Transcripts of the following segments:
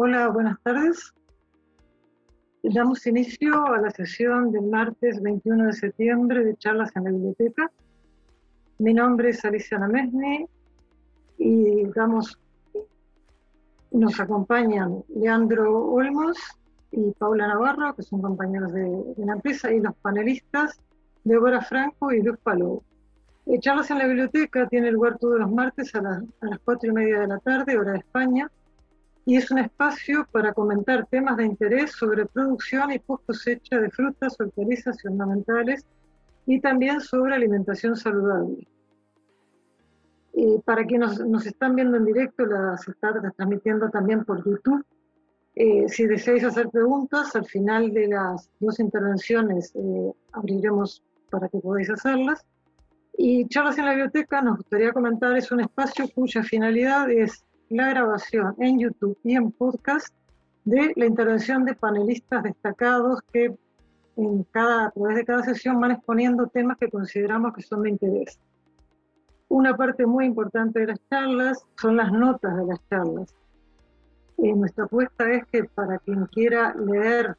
Hola, buenas tardes. Damos inicio a la sesión del martes 21 de septiembre de charlas en la biblioteca. Mi nombre es Alicia Namesni y damos, nos acompañan Leandro Olmos y Paula Navarro, que son compañeros de, la empresa, y los panelistas Débora Franco y Luz Palou. Eh, charlas en la biblioteca tiene lugar todos los martes a, a las cuatro y media de la tarde, hora de España, y es un espacio para comentar temas de interés sobre producción y post cosecha de frutas, hortalizas y ornamentales y también sobre alimentación saludable. para quienes nos, están viendo en directo, las está transmitiendo también por YouTube. Eh, si deseáis hacer preguntas, al final de las dos intervenciones eh, abriremos para que podáis hacerlas. Y Charlas en la Biblioteca, nos gustaría comentar, es un espacio cuya finalidad es la grabación en YouTube y en podcast de la intervención de panelistas destacados que en cada, a través de cada sesión van exponiendo temas que consideramos que son de interés. Una parte muy importante de las charlas son las notas de las charlas. Eh, nuestra apuesta es que para quien quiera leer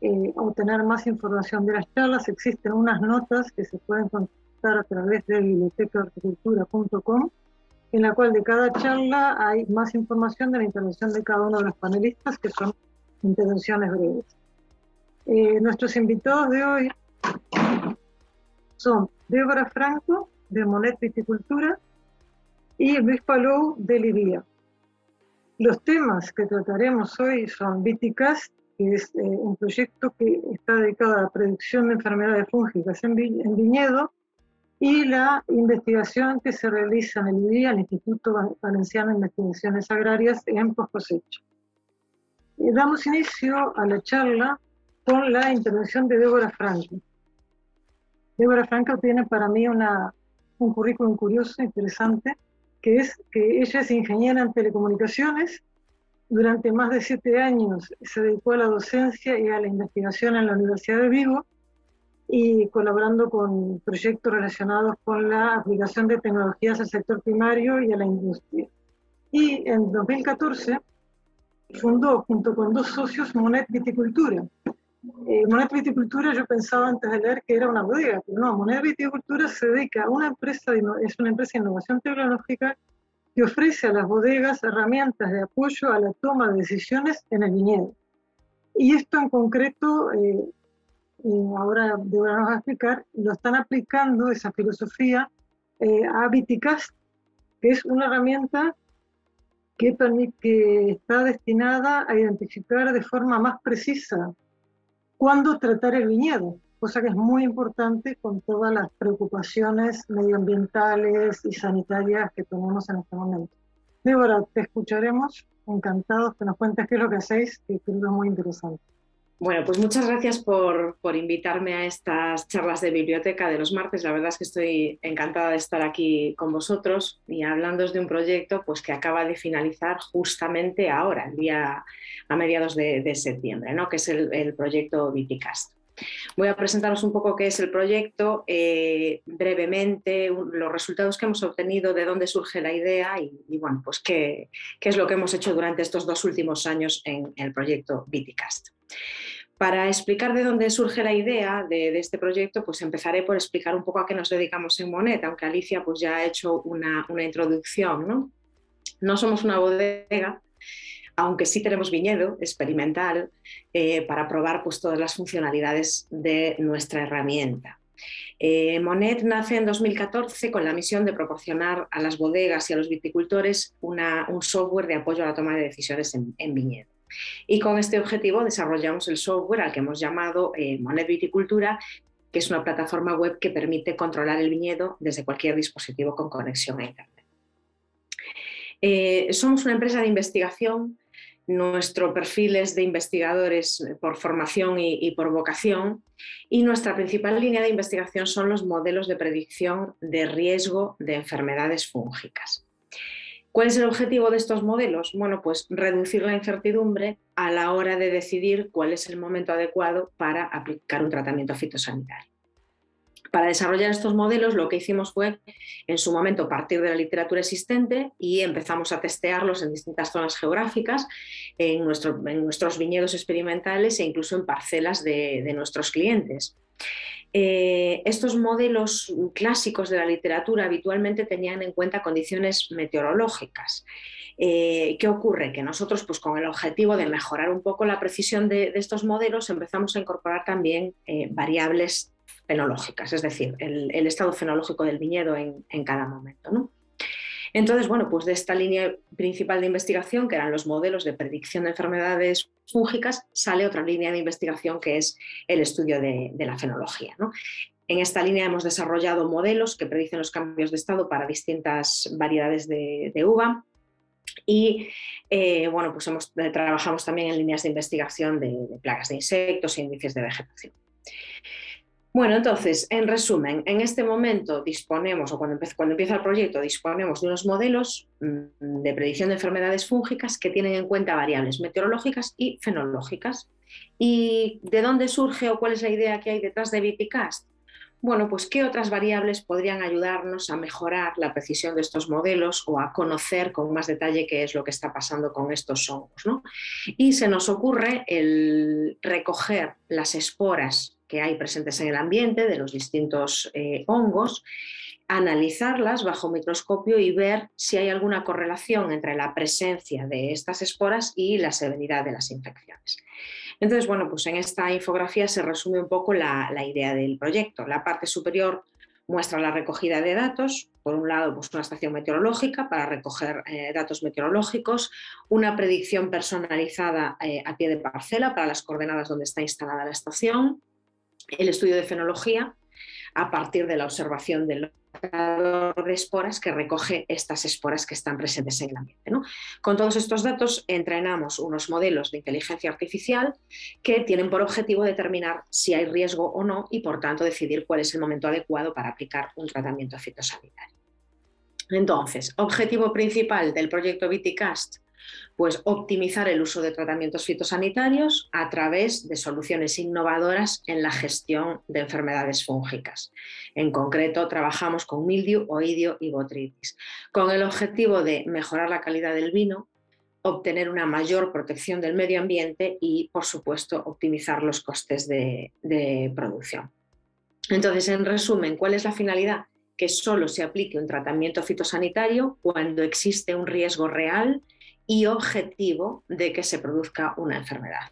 eh, o tener más información de las charlas, existen unas notas que se pueden consultar a través de bibliotecaarquitectura.com en la cual de cada charla hay más información de la intervención de cada uno de los panelistas, que son intervenciones breves. Eh, nuestros invitados de hoy son Débora Franco, de Monet Viticultura, y Luis Palou, de Libia. Los temas que trataremos hoy son Viticast, que es eh, un proyecto que está dedicado a la predicción de enfermedades fúngicas en viñedo, y la investigación que se realiza en el el Instituto Valenciano de Investigaciones Agrarias, en post cosecha. damos inicio a la charla con la intervención de Débora Franco. Débora Franco tiene para mí una, un currículum curioso, interesante, que es que ella es ingeniera en telecomunicaciones, durante más de siete años se dedicó a la docencia y a la investigación en la Universidad de Vigo, y colaborando con proyectos relacionados con la aplicación de tecnologías al sector primario y a la industria. Y en 2014 fundó junto con dos socios Monet Viticultura. Eh, Monet Viticultura yo pensaba antes de leer que era una bodega, pero no, Monet Viticultura se dedica a una empresa, es una empresa de innovación tecnológica que ofrece a las bodegas herramientas de apoyo a la toma de decisiones en el viñedo. Y esto en concreto eh, ahora Débora nos va a explicar, lo están aplicando esa filosofía eh, a Viticast, que es una herramienta que, que está destinada a identificar de forma más precisa cuándo tratar el viñedo, cosa que es muy importante con todas las preocupaciones medioambientales y sanitarias que tenemos en este momento. Débora, te escucharemos, encantados que nos cuentes qué es lo que hacéis, que creo que es muy interesante. Bueno, pues muchas gracias por, invitarme a estas charlas de biblioteca de los martes. La verdad es que estoy encantada de estar aquí con vosotros y hablando de un proyecto pues, que acaba de finalizar justamente ahora, el día a mediados de, septiembre, ¿no? que es el, proyecto Viticast. Voy a presentaros un poco qué es el proyecto, eh, brevemente, los resultados que hemos obtenido, de dónde surge la idea y, bueno, pues qué, qué, es lo que hemos hecho durante estos dos últimos años en el proyecto Viticast. Para explicar de dónde surge la idea de, este proyecto, pues empezaré por explicar un poco a qué nos dedicamos en Monet, aunque Alicia pues ya ha hecho una, introducción. ¿no? no somos una bodega, aunque sí tenemos viñedo experimental eh, para probar pues, todas las funcionalidades de nuestra herramienta. Eh, Monet nace en 2014 con la misión de proporcionar a las bodegas y a los viticultores un software de apoyo a la toma de decisiones en viñedo. Y con este objetivo desarrollamos el software al que hemos llamado eh, Monet Viticultura, que es una plataforma web que permite controlar el viñedo desde cualquier dispositivo con conexión a Internet. Eh, somos una empresa de investigación. Nuestro perfil es de investigadores por formación y por vocación y nuestra principal línea de investigación son los modelos de predicción de riesgo de enfermedades fúngicas. ¿Cuál es el objetivo de estos modelos? Bueno, pues reducir la incertidumbre a la hora de decidir cuál es el momento adecuado para aplicar un tratamiento fitosanitario. Para desarrollar estos modelos lo que hicimos fue en su momento partir de la literatura existente y empezamos a testearlos en distintas zonas geográficas, en, nuestros viñedos experimentales e incluso en parcelas de, nuestros clientes. Eh, estos modelos clásicos de la literatura habitualmente tenían en cuenta condiciones meteorológicas. Eh, ¿Qué ocurre? Que nosotros, pues con el objetivo de mejorar un poco la precisión de, estos modelos, empezamos a incorporar también eh, variables fenológicas, es decir, el, estado fenológico del viñedo en, cada momento. Entonces, bueno, pues de esta línea principal de investigación, que eran los modelos de predicción de enfermedades fúngicas, sale otra línea de investigación que es el estudio de, la fenología. En esta línea hemos desarrollado modelos que predicen los cambios de estado para distintas variedades de, uva. Y eh, bueno, pues eh, trabajamos también en líneas de investigación de, de plagas de insectos e índices de vegetación. Bueno, entonces, en resumen, en este momento disponemos, o cuando, empieza el proyecto, disponemos de unos modelos mm, de predicción de enfermedades fúngicas que tienen en cuenta variables meteorológicas y fenológicas. ¿Y de dónde surge o cuál es la idea que hay detrás de Viticast? Bueno, pues qué otras variables podrían ayudarnos a mejorar la precisión de estos modelos o a conocer con más detalle qué es lo que está pasando con estos hongos. Y se nos ocurre el recoger las esporas que hay presentes en el ambiente de los distintos eh, hongos, analizarlas bajo microscopio y ver si hay alguna correlación entre la presencia de estas esporas y la severidad de las infecciones. Entonces, bueno, pues en esta infografía se resume un poco la, idea del proyecto. La parte superior muestra la recogida de datos, por un lado, pues una estación meteorológica para recoger eh, datos meteorológicos, una predicción personalizada eh, a pie de parcela para las coordenadas donde está instalada la estación, el estudio de fenología a partir de la observación del de esporas que recoge estas esporas que están presentes en el ambiente. Con todos estos datos entrenamos unos modelos de inteligencia artificial que tienen por objetivo determinar si hay riesgo o no y por tanto decidir cuál es el momento adecuado para aplicar un tratamiento fitosanitario. Entonces, objetivo principal del proyecto Viticast pues optimizar el uso de tratamientos fitosanitarios a través de soluciones innovadoras en la gestión de enfermedades fúngicas. En concreto, trabajamos con mildiu, oidio y botritis, con el objetivo de mejorar la calidad del vino, obtener una mayor protección del medio ambiente y, por supuesto, optimizar los costes de, de producción. Entonces, en resumen, ¿cuál es la finalidad? Que solo se aplique un tratamiento fitosanitario cuando existe un riesgo real y objetivo de que se produzca una enfermedad.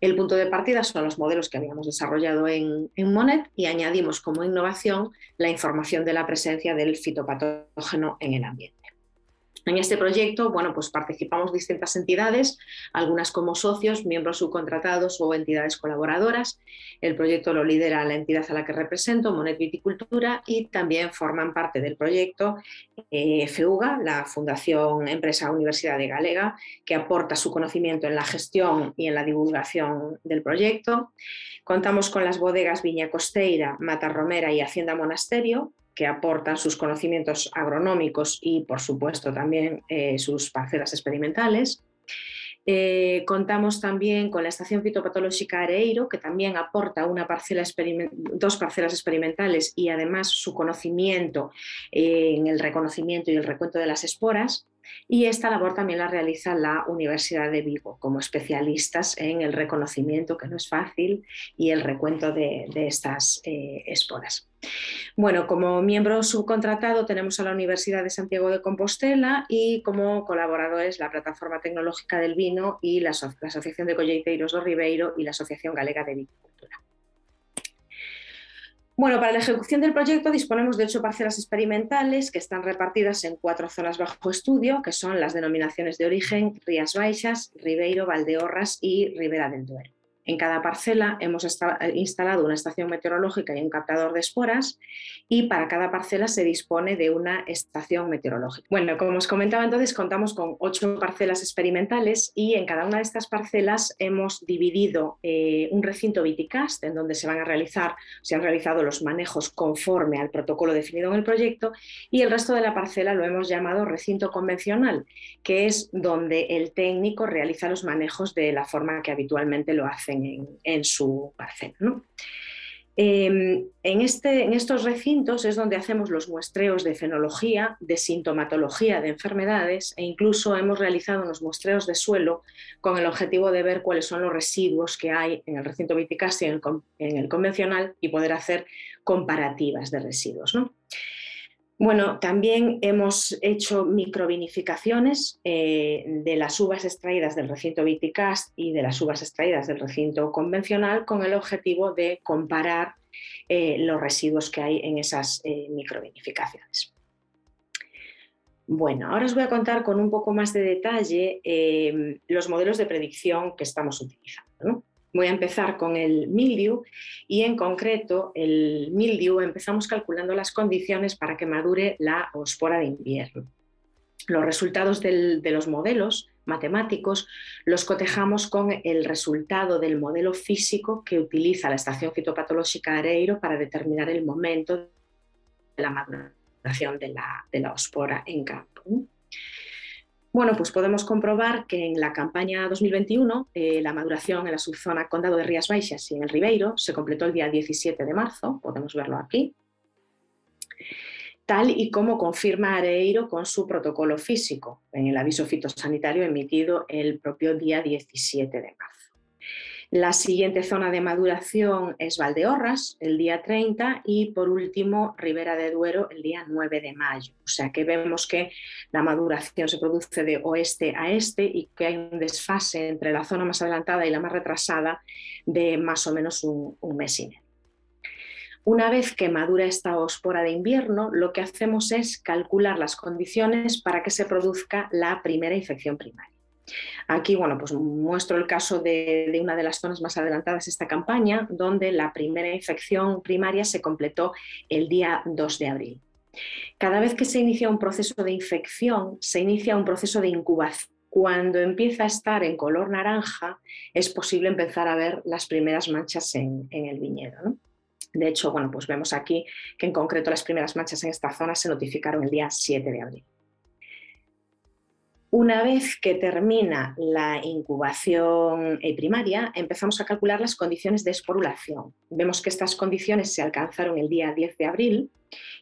El punto de partida son los modelos que habíamos desarrollado en, Monet y añadimos como innovación la información de la presencia del fitopatógeno en el ambiente. En este proyecto, bueno, pues participamos distintas entidades, algunas como socios, miembros subcontratados o entidades colaboradoras. El proyecto lo lidera la entidad a la que represento, Monet Viticultura, y también forman parte del proyecto eh, FEUGA, la Fundación Empresa Universidad de Galega, que aporta su conocimiento en la gestión y en la divulgación del proyecto. Contamos con las bodegas Viña Costeira, Mata Romera y Hacienda Monasterio, que aportan sus conocimientos agronómicos y, por supuesto, también eh, sus parcelas experimentales. Eh, contamos también con la Estación Fitopatológica Areiro, que también aporta una parcela dos parcelas experimentales y además su conocimiento en el reconocimiento y el recuento de las esporas. Y esta labor también la realiza la Universidad de Vigo como especialistas en el reconocimiento, que no es fácil, y el recuento de, estas esporas. Bueno, como miembro subcontratado tenemos a la Universidad de Santiago de Compostela y como colaboradores la Plataforma Tecnológica del Vino y la, Asociación de Colleiteiros do Ribeiro y la Asociación Galega de Viticultura. Bueno, para la ejecución del proyecto disponemos de ocho parcelas experimentales que están repartidas en cuatro zonas bajo estudio, que son las denominaciones de origen Rías Baixas, Ribeiro, Valdeorras y Ribera del Duero. En cada parcela hemos eh, instalado una estación meteorológica y un captador de esporas y para cada parcela se dispone de una estación meteorológica. Bueno, como os comentaba entonces, contamos con ocho parcelas experimentales y en cada una de estas parcelas hemos dividido eh, un recinto Viticast en donde se van a realizar, se han realizado los manejos conforme al protocolo definido en el proyecto y el resto de la parcela lo hemos llamado recinto convencional, que es donde el técnico realiza los manejos de la forma que habitualmente lo en, su parcela. Em, en, este, en estos recintos es donde hacemos los muestreos de fenología, de sintomatología de enfermedades e incluso hemos realizado unos muestreos de suelo con el objetivo de ver cuáles son los residuos que hay en el recinto viticasti y en el, convencional y poder hacer comparativas de residuos. Bueno, también hemos hecho microvinificaciones eh, de las uvas extraídas del recinto Viticast y de las uvas extraídas del recinto convencional con el objetivo de comparar eh, los residuos que hay en esas eh, microvinificaciones. Bueno, ahora os voy a contar con un poco más de detalle los modelos de predicción que estamos utilizando. Voy a empezar con el mildiu y en concreto el mildiu empezamos calculando las condiciones para que madure la ospora de invierno. Los resultados de los modelos matemáticos los cotejamos con el resultado del modelo físico que utiliza la estación fitopatológica Areiro para determinar el momento de la maduración de la, de la ospora en campo. Bueno, pues podemos comprobar que en la campaña 2021 eh, la maduración en la subzona Condado de Rías Baixas y en el Ribeiro se completó el día 17 de marzo, podemos verlo aquí, tal y como confirma Areiro con su protocolo físico en el aviso fitosanitario emitido el propio día 17 de marzo. La siguiente zona de maduración es Valdeorras, el día 30, y por último Ribera de Duero, el día 9 de mayo. O sea que vemos que la maduración se produce de oeste a este y que hay un desfase entre la zona más adelantada y la más retrasada de más o menos un, mes y medio. Una vez que madura esta ospora de invierno, lo que hacemos es calcular las condiciones para que se produzca la primera infección primaria. Aquí, bueno, pues muestro el caso de, una de las zonas más adelantadas de esta campaña, donde la primera infección primaria se completó el día 2 de abril. Cada vez que se inicia un proceso de infección, se inicia un proceso de incubación. Cuando empieza a estar en color naranja, es posible empezar a ver las primeras manchas en, el viñedo. De hecho, bueno, pues vemos aquí que en concreto las primeras manchas en esta zona se notificaron el día 7 de abril. Una vez que termina la incubación eh, primaria, empezamos a calcular las condiciones de esporulación. Vemos que estas condiciones se alcanzaron el día 10 de abril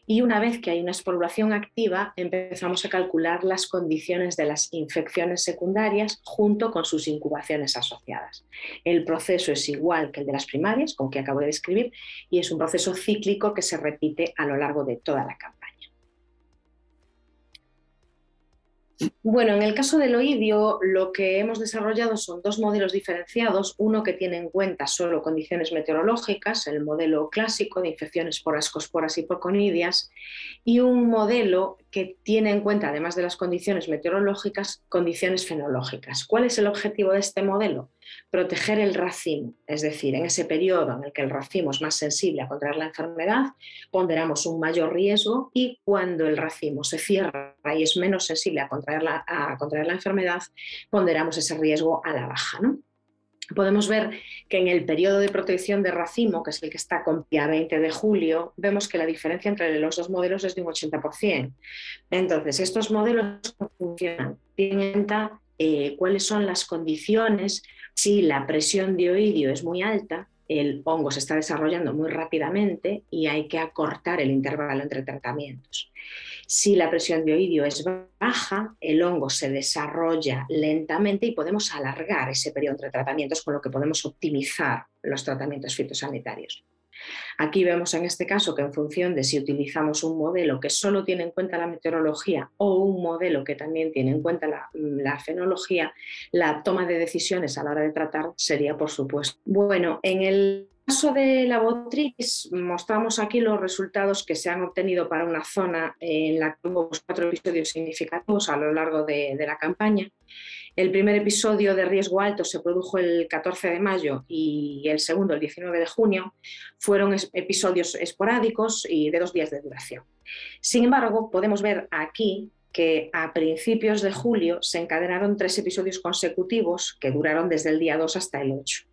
y una vez que hay una esporulación activa, empezamos a calcular las condiciones de las infecciones secundarias junto con sus incubaciones asociadas. El proceso es igual que el de las primarias, con que acabo de describir, y es un proceso cíclico que se repite a lo largo de toda la campaña. Bueno, en el caso del oidio, lo que hemos desarrollado son dos modelos diferenciados, uno que tiene en cuenta solo condiciones meteorológicas, el modelo clásico de infecciones por ascosporas y porconidias, y un modelo que tiene en cuenta, además de las condiciones meteorológicas, condiciones fenológicas. ¿Cuál es el objetivo de este modelo? Proteger el racimo, es decir, en ese periodo en el que el racimo es más sensible a contraer la enfermedad, ponderamos un mayor riesgo y cuando el racimo se cierra y es menos sensible a contraer la, a contraer la enfermedad, ponderamos ese riesgo a la baja. ¿no? Podemos ver que en el periodo de protección de racimo, que es el que está con día 20 de julio, vemos que la diferencia entre los dos modelos es de un 80%. Entonces, estos modelos funcionan. Tienen eh, cuáles son las condiciones si la presión de oidio es muy alta, el hongo se está desarrollando muy rápidamente y hay que acortar el intervalo entre tratamientos. Si la presión de oidio es baja, el hongo se desarrolla lentamente y podemos alargar ese periodo entre tratamientos, con lo que podemos optimizar los tratamientos fitosanitarios. Aquí vemos en este caso que en función de si utilizamos un modelo que solo tiene en cuenta la meteorología o un modelo que también tiene en cuenta la, fenología, la toma de decisiones a la hora de tratar sería por supuesto. Bueno, en el caso de la botritis, mostramos aquí los resultados que se han obtenido para una zona en la que hubo cuatro episodios significativos a lo largo de la campaña. El primer episodio de riesgo alto se produjo el 14 de mayo y el segundo el 19 de junio. Fueron episodios esporádicos y de dos días de duración. Sin embargo, podemos ver aquí que a principios de julio se encadenaron tres episodios consecutivos que duraron desde el día 2 hasta el 8.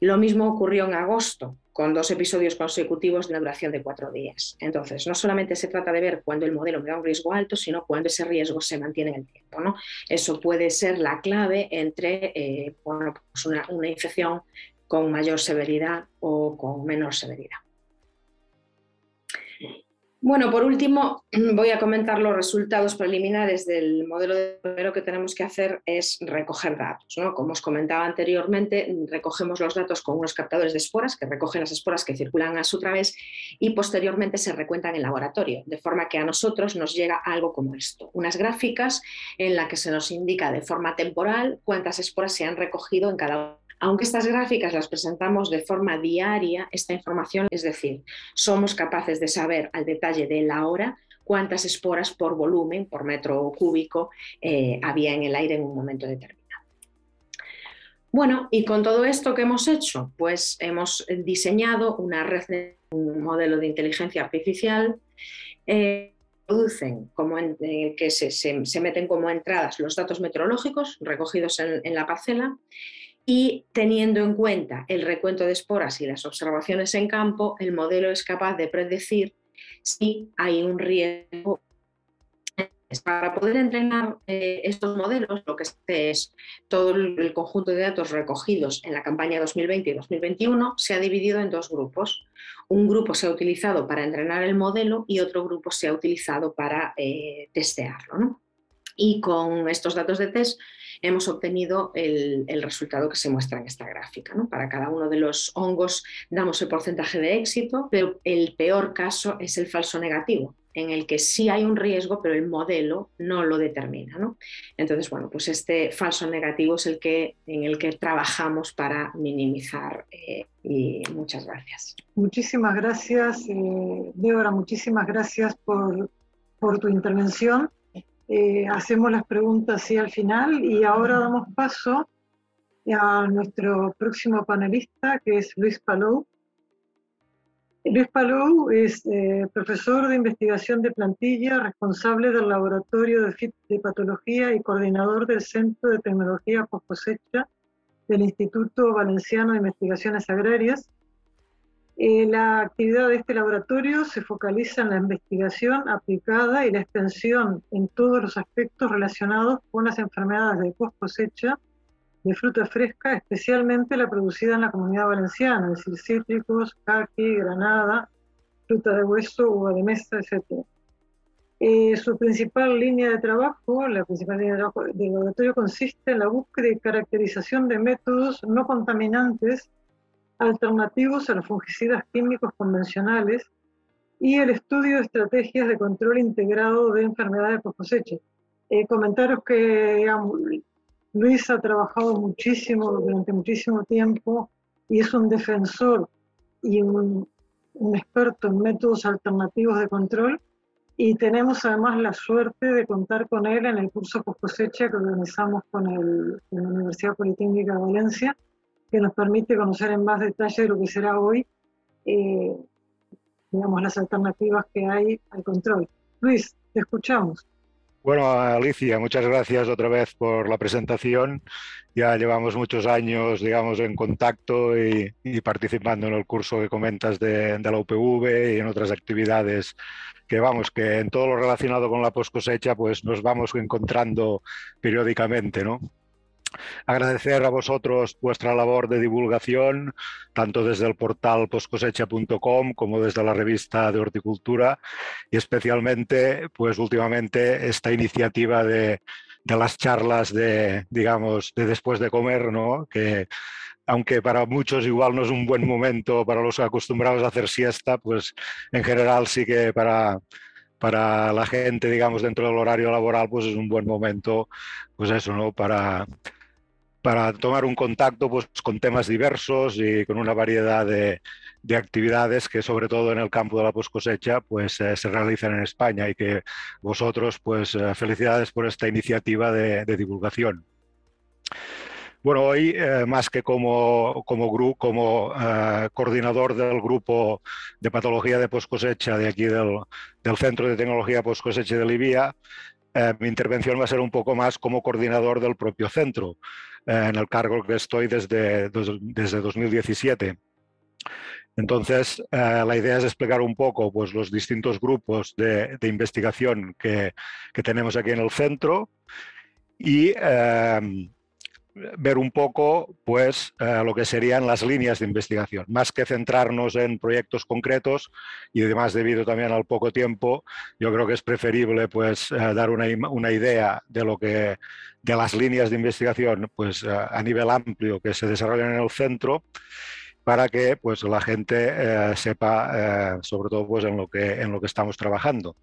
Lo mismo ocurrió en agosto, con dos episodios consecutivos de la duración de cuatro días. Entonces, no solamente se trata de ver cuándo el modelo me da un riesgo alto, sino cuándo ese riesgo se mantiene en el tiempo. ¿no? Eso puede ser la clave entre eh, pues una, infección con mayor severidad o con menor severidad. Bueno, por último, voy a comentar los resultados preliminares del modelo de primero que tenemos que hacer es recoger datos. Como os comentaba anteriormente, recogemos los datos con unos captadores de esporas que recogen las esporas que circulan a su través y posteriormente se recuentan en laboratorio, de forma que a nosotros nos llega algo como esto, unas gráficas en las que se nos indica de forma temporal cuántas esporas se han recogido en cada aunque estas gráficas las presentamos de forma diaria, esta información, es decir, somos capaces de saber al detalle de la hora cuántas esporas por volumen, por metro cúbico, eh, había en el aire en un momento determinado. Bueno, y con todo esto que hemos hecho, pues hemos diseñado una red de un modelo de inteligencia artificial. Eh, producen eh, que se, meten como entradas los datos meteorológicos recogidos en la parcela y teniendo en cuenta el recuento de esporas y las observaciones en campo, el modelo es capaz de predecir si hay un riesgo. Para poder entrenar eh, estos modelos, lo que es todo el conjunto de datos recogidos en la campaña 2020 y 2021 se ha dividido en dos grupos. Un grupo se ha utilizado para entrenar el modelo y otro grupo se ha utilizado para eh, testearlo. Y con estos datos de test hemos obtenido el, resultado que se muestra en esta gráfica. Para cada uno de los hongos damos el porcentaje de éxito, pero el peor caso es el falso negativo, en el que sí hay un riesgo, pero el modelo no lo determina. Entonces, bueno, pues este falso negativo es el que, en el que trabajamos para minimizar. Eh, y muchas gracias. Muchísimas gracias, eh, Débora, muchísimas gracias por, por tu intervención. Eh, hacemos las preguntas así al final y ahora damos paso a nuestro próximo panelista, que es Luis Palou. Luis Palou es eh, profesor de investigación de plantilla, responsable del Laboratorio de, Patología y coordinador del Centro de Tecnología Post Cosecha del Instituto Valenciano de Investigaciones Agrarias eh, la actividad de este laboratorio se focaliza en la investigación aplicada y la extensión en todos los aspectos relacionados con las enfermedades de post cosecha de fruta fresca, especialmente la producida en la comunidad valenciana, es decir, cítricos, caqui, granada, fruta de hueso, uva de mesa, etc. Eh, su principal línea de trabajo, la principal línea de trabajo del laboratorio consiste en la búsqueda y caracterización de métodos no contaminantes alternativos a los fungicidas químicos convencionales y el estudio de estrategias de control integrado de enfermedades por cosecha. Eh, comentaros que Luis ha trabajado muchísimo durante muchísimo tiempo y es un defensor y un, experto en métodos alternativos de control y tenemos además la suerte de contar con él en el curso post cosecha que organizamos con, el, con la Universidad Politécnica de Valencia que nos permite conocer en más detalle lo que será hoy, eh, digamos, las alternativas que hay al control. Luis, te escuchamos. Bueno, Alicia, muchas gracias otra vez por la presentación. Ya llevamos muchos años, digamos, en contacto y, participando en el curso que comentas de, de, la UPV y en otras actividades que, vamos, que en todo lo relacionado con la post cosecha, pues nos vamos encontrando periódicamente, ¿no? Agradecer a vosotros vuestra labor de divulgación, tanto desde el portal poscosecha.com como desde la revista de horticultura y especialmente, pues últimamente, esta iniciativa de, las charlas de, digamos, de después de comer, ¿no? Que aunque para muchos igual no es un buen momento para los acostumbrados a hacer siesta, pues en general sí que para, para la gente, digamos, dentro del horario laboral, pues es un buen momento, pues eso, ¿no? Para, para tomar un contacto pues, con temas diversos y con una variedad de, actividades que sobre todo en el campo de la post cosecha pues, eh, se realizan en España y que vosotros pues eh, felicidades por esta iniciativa de, divulgación. Bueno, hoy eh, más que como, como, como coordinador del grupo de patología de post cosecha de aquí del, del Centro de Tecnología Post Cosecha de Libia, mi intervención va a ser un poco más como coordinador del propio centro. Eh, en el cargo que estoy desde, desde 2017. Entonces, eh, la idea es explicar un poco pues, los distintos grupos de, investigación que, tenemos aquí en el centro y, eh, ver un poco pues, eh, lo que serían las líneas de investigación. Más que centrarnos en proyectos concretos y además debido también al poco tiempo, yo creo que es preferible pues, eh, dar una, una, idea de, lo que, de las líneas de investigación pues, eh, a nivel amplio que se desarrollan en el centro para que pues, la gente sepa sobre todo pues, en, lo que, en lo que estamos trabajando.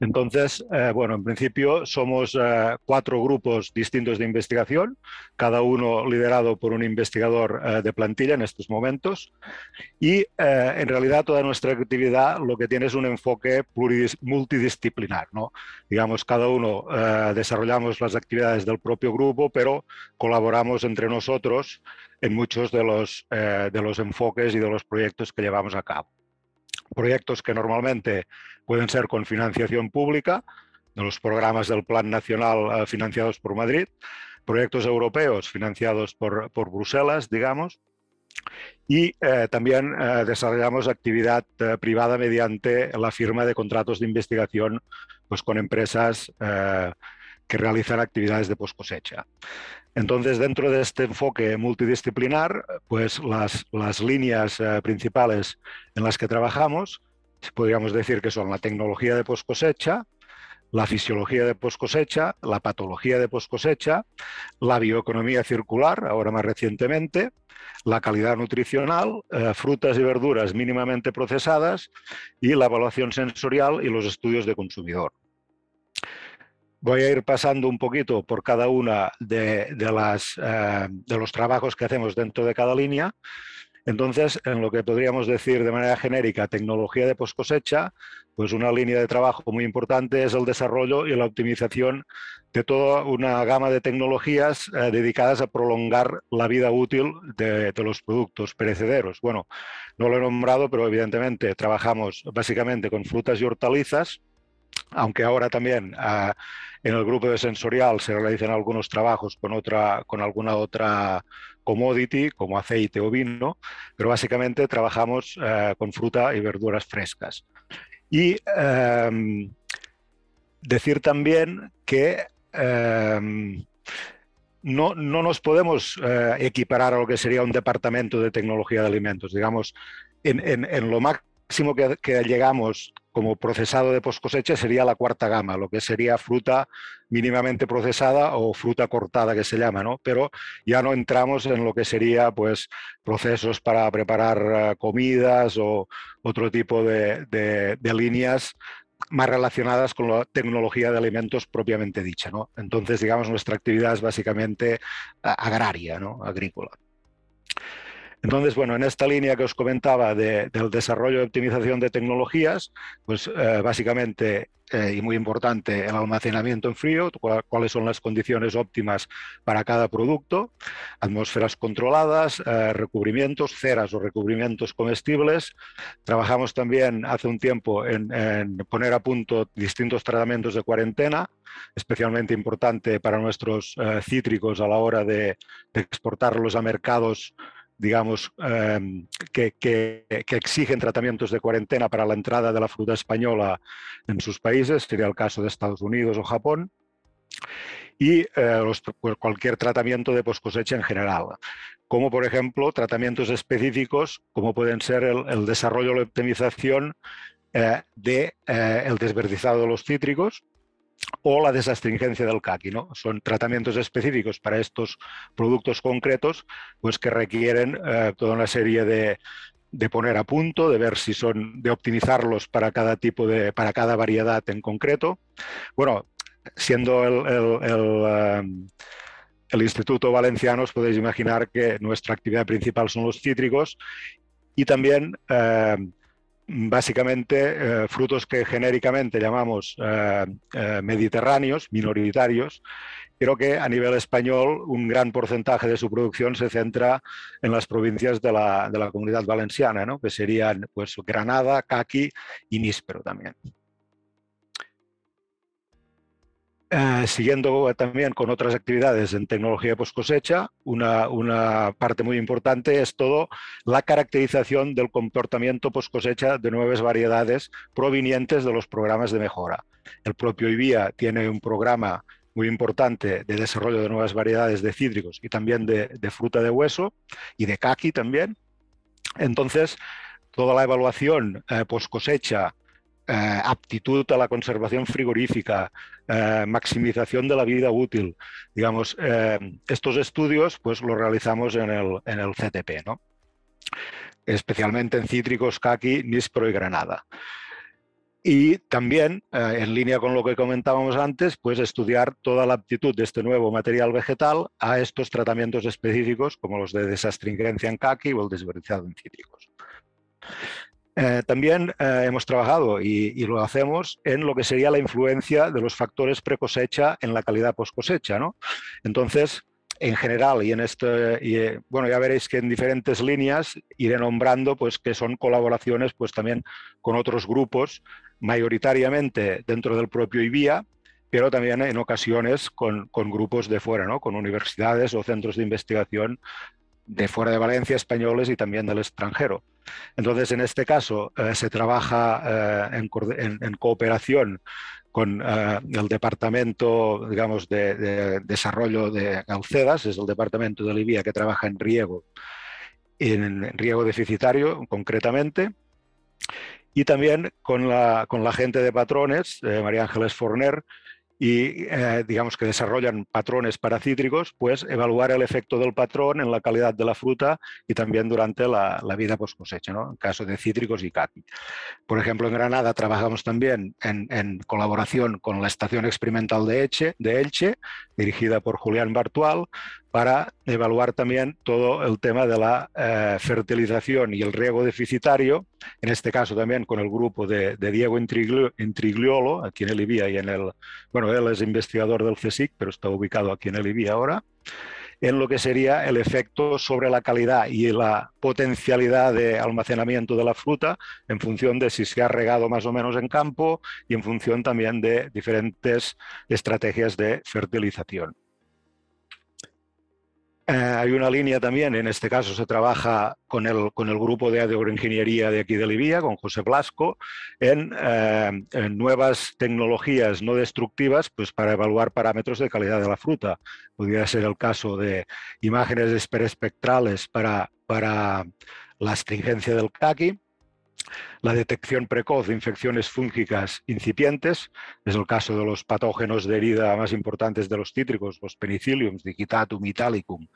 Entonces, eh, bueno, en principio somos eh, cuatro grupos distintos de investigación, cada uno liderado por un investigador eh, de plantilla en estos momentos. Y en realidad toda nuestra actividad lo que tiene es un enfoque multidisciplinar. ¿no? Digamos, cada uno desarrollamos las actividades del propio grupo, pero colaboramos entre nosotros en muchos de los, de los enfoques y de los proyectos que llevamos a cabo proyectos que normalmente pueden ser con financiación pública, de los programas del Plan Nacional eh, financiados por Madrid, proyectos europeos financiados por, por Bruselas, digamos, y eh, también eh, desarrollamos actividad privada mediante la firma de contratos de investigación pues, con empresas que realizan actividades de post cosecha. Entonces, dentro de este enfoque multidisciplinar, pues las, las líneas principales en las que trabajamos, podríamos decir que son la tecnología de post cosecha, la fisiología de post cosecha, la patología de post cosecha, la bioeconomía circular, ahora más recientemente, la calidad nutricional, eh, frutas y verduras mínimamente procesadas y la evaluación sensorial y los estudios de consumidor. Voy a ir pasando un poquito por cada una de, las, eh, de los trabajos que hacemos dentro de cada línea. Entonces, en lo que podríamos decir de manera genérica, tecnología de post cosecha, pues una línea de trabajo muy importante es el desarrollo y la optimización de toda una gama de tecnologías eh, dedicadas a prolongar la vida útil de, de, los productos perecederos. Bueno, no lo he nombrado, pero evidentemente trabajamos básicamente con frutas y hortalizas, aunque ahora también ah, en el grupo de sensorial se realizan algunos trabajos con, otra, con alguna otra commodity, como aceite o vino, pero básicamente trabajamos eh, con fruta y verduras frescas. Y em, decir también que em, no, no, nos podemos eh, equiparar a lo que sería un departamento de tecnología de alimentos. Digamos, en, en, lo máximo que, que, llegamos como procesado de post cosecha sería la cuarta gama, lo que sería fruta mínimamente procesada o fruta cortada que se llama, ¿no? Pero ya no entramos en lo que sería pues procesos para preparar eh, comidas o otro tipo de, líneas más relacionadas con la tecnología de alimentos propiamente dicha, ¿no? Entonces, digamos, nuestra actividad es básicamente agraria, ¿no? Agrícola. Entonces, bueno, en esta línea que os comentaba del desarrollo y optimización de tecnologías, pues eh, básicamente eh, y muy importante el almacenamiento en frío, cuáles son las condiciones óptimas para cada producto, atmósferas controladas, eh, recubrimientos, ceras o recubrimientos comestibles. Trabajamos también hace un tiempo en, poner a punto distintos tratamientos de cuarentena, especialmente importante para nuestros cítricos a la hora de exportarlos a mercados digamos, em, que, exigen tratamientos de cuarentena para la entrada de la fruta española en sus países, sería el caso de Estados Unidos o Japón, y eh, pues, cualquier tratamiento de post cosecha en general, como por ejemplo tratamientos específicos como pueden ser el, desarrollo o la optimización eh, del de, eh, desverdizado de los cítricos, o la desastringencia del caqui. ¿no? Son tratamientos específicos para estos productos concretos pues que requieren eh, toda una serie de, de, poner a punto, de ver si son, de optimizarlos para cada tipo de, para cada variedad en concreto. Bueno, siendo el, el, el Instituto Valenciano, os podéis imaginar que nuestra actividad principal son los cítricos y también eh, básicamente eh, frutos que genéricamente llamamos eh, eh, mediterráneos, minoritarios, pero que a nivel español un gran porcentaje de su producción se centra en las provincias de la, de la comunidad valenciana, ¿no? que serían pues, Granada, Caqui y Níspero también. Eh, siguiendo también con otras actividades en tecnología post cosecha, una, una, parte muy importante es todo la caracterización del comportamiento post cosecha de nuevas variedades provenientes de los programas de mejora. El propio IBIA tiene un programa muy importante de desarrollo de nuevas variedades de cítricos y también de, fruta de hueso y de caqui también. Entonces, toda la evaluación eh, post cosecha, eh, aptitud a la conservación frigorífica, eh, maximización de la vida útil, digamos, estos estudios pues los realizamos en el, en el CTP, ¿no? especialmente en cítricos, caqui, níspero y granada. Y también, eh, en línea con lo que comentábamos antes, pues estudiar toda la aptitud de este nuevo material vegetal a estos tratamientos específicos como los de desastringencia en caqui o el desverizado en cítricos. Eh, también eh, hemos trabajado y, lo hacemos en lo que sería la influencia de los factores pre-cosecha en la calidad post-cosecha. ¿no? Entonces, en general y en este, y, bueno, ya veréis que en diferentes líneas iré nombrando pues que son colaboraciones pues también con otros grupos mayoritariamente dentro del propio IBIA, pero también en ocasiones con, grupos de fuera, ¿no? con universidades o centros de investigación de fuera de Valencia, españoles y también del extranjero. Entonces, en este caso, eh, se trabaja eh, en, cooperación con eh, el Departamento, digamos, de, Desarrollo de Galcedas, es el Departamento de IBIA que trabaja en riego, en riego deficitario concretamente, y también con la, con la gente de patrones, María Ángeles Forner, y eh, digamos que desarrollan patrones para cítricos, pues evaluar el efecto del patrón en la calidad de la fruta y también durante la, vida post cosecha, ¿no? en caso de cítricos y caqui. Por ejemplo, en Granada trabajamos también en, colaboración con la Estación Experimental de, Elche, de Elche, dirigida por Julián Bartual, para evaluar también todo el tema de la eh, fertilización y el riego deficitario, en este caso también con el grupo de, Diego Intrigliolo, aquí en el IBIA y en el, bueno, él es investigador del CSIC, pero está ubicado aquí en el ahora, en lo que sería el efecto sobre la calidad y la potencialidad de almacenamiento de la fruta en función de si se ha regado más o menos en campo y en función también de diferentes estrategias de fertilización. Eh, hay una línea también, en este caso se trabaja con el, con el grupo de agroingeniería de aquí de Libia, con José Blasco, en, eh, nuevas tecnologías no destructivas pues, para evaluar parámetros de calidad de la fruta. Podría ser el caso de imágenes espectrales para, para la astringencia del caqui, la detección precoz de infecciones fúngicas incipientes, es el caso de los patógenos de herida más importantes de los cítricos, los penicilliums, digitatum, italicum,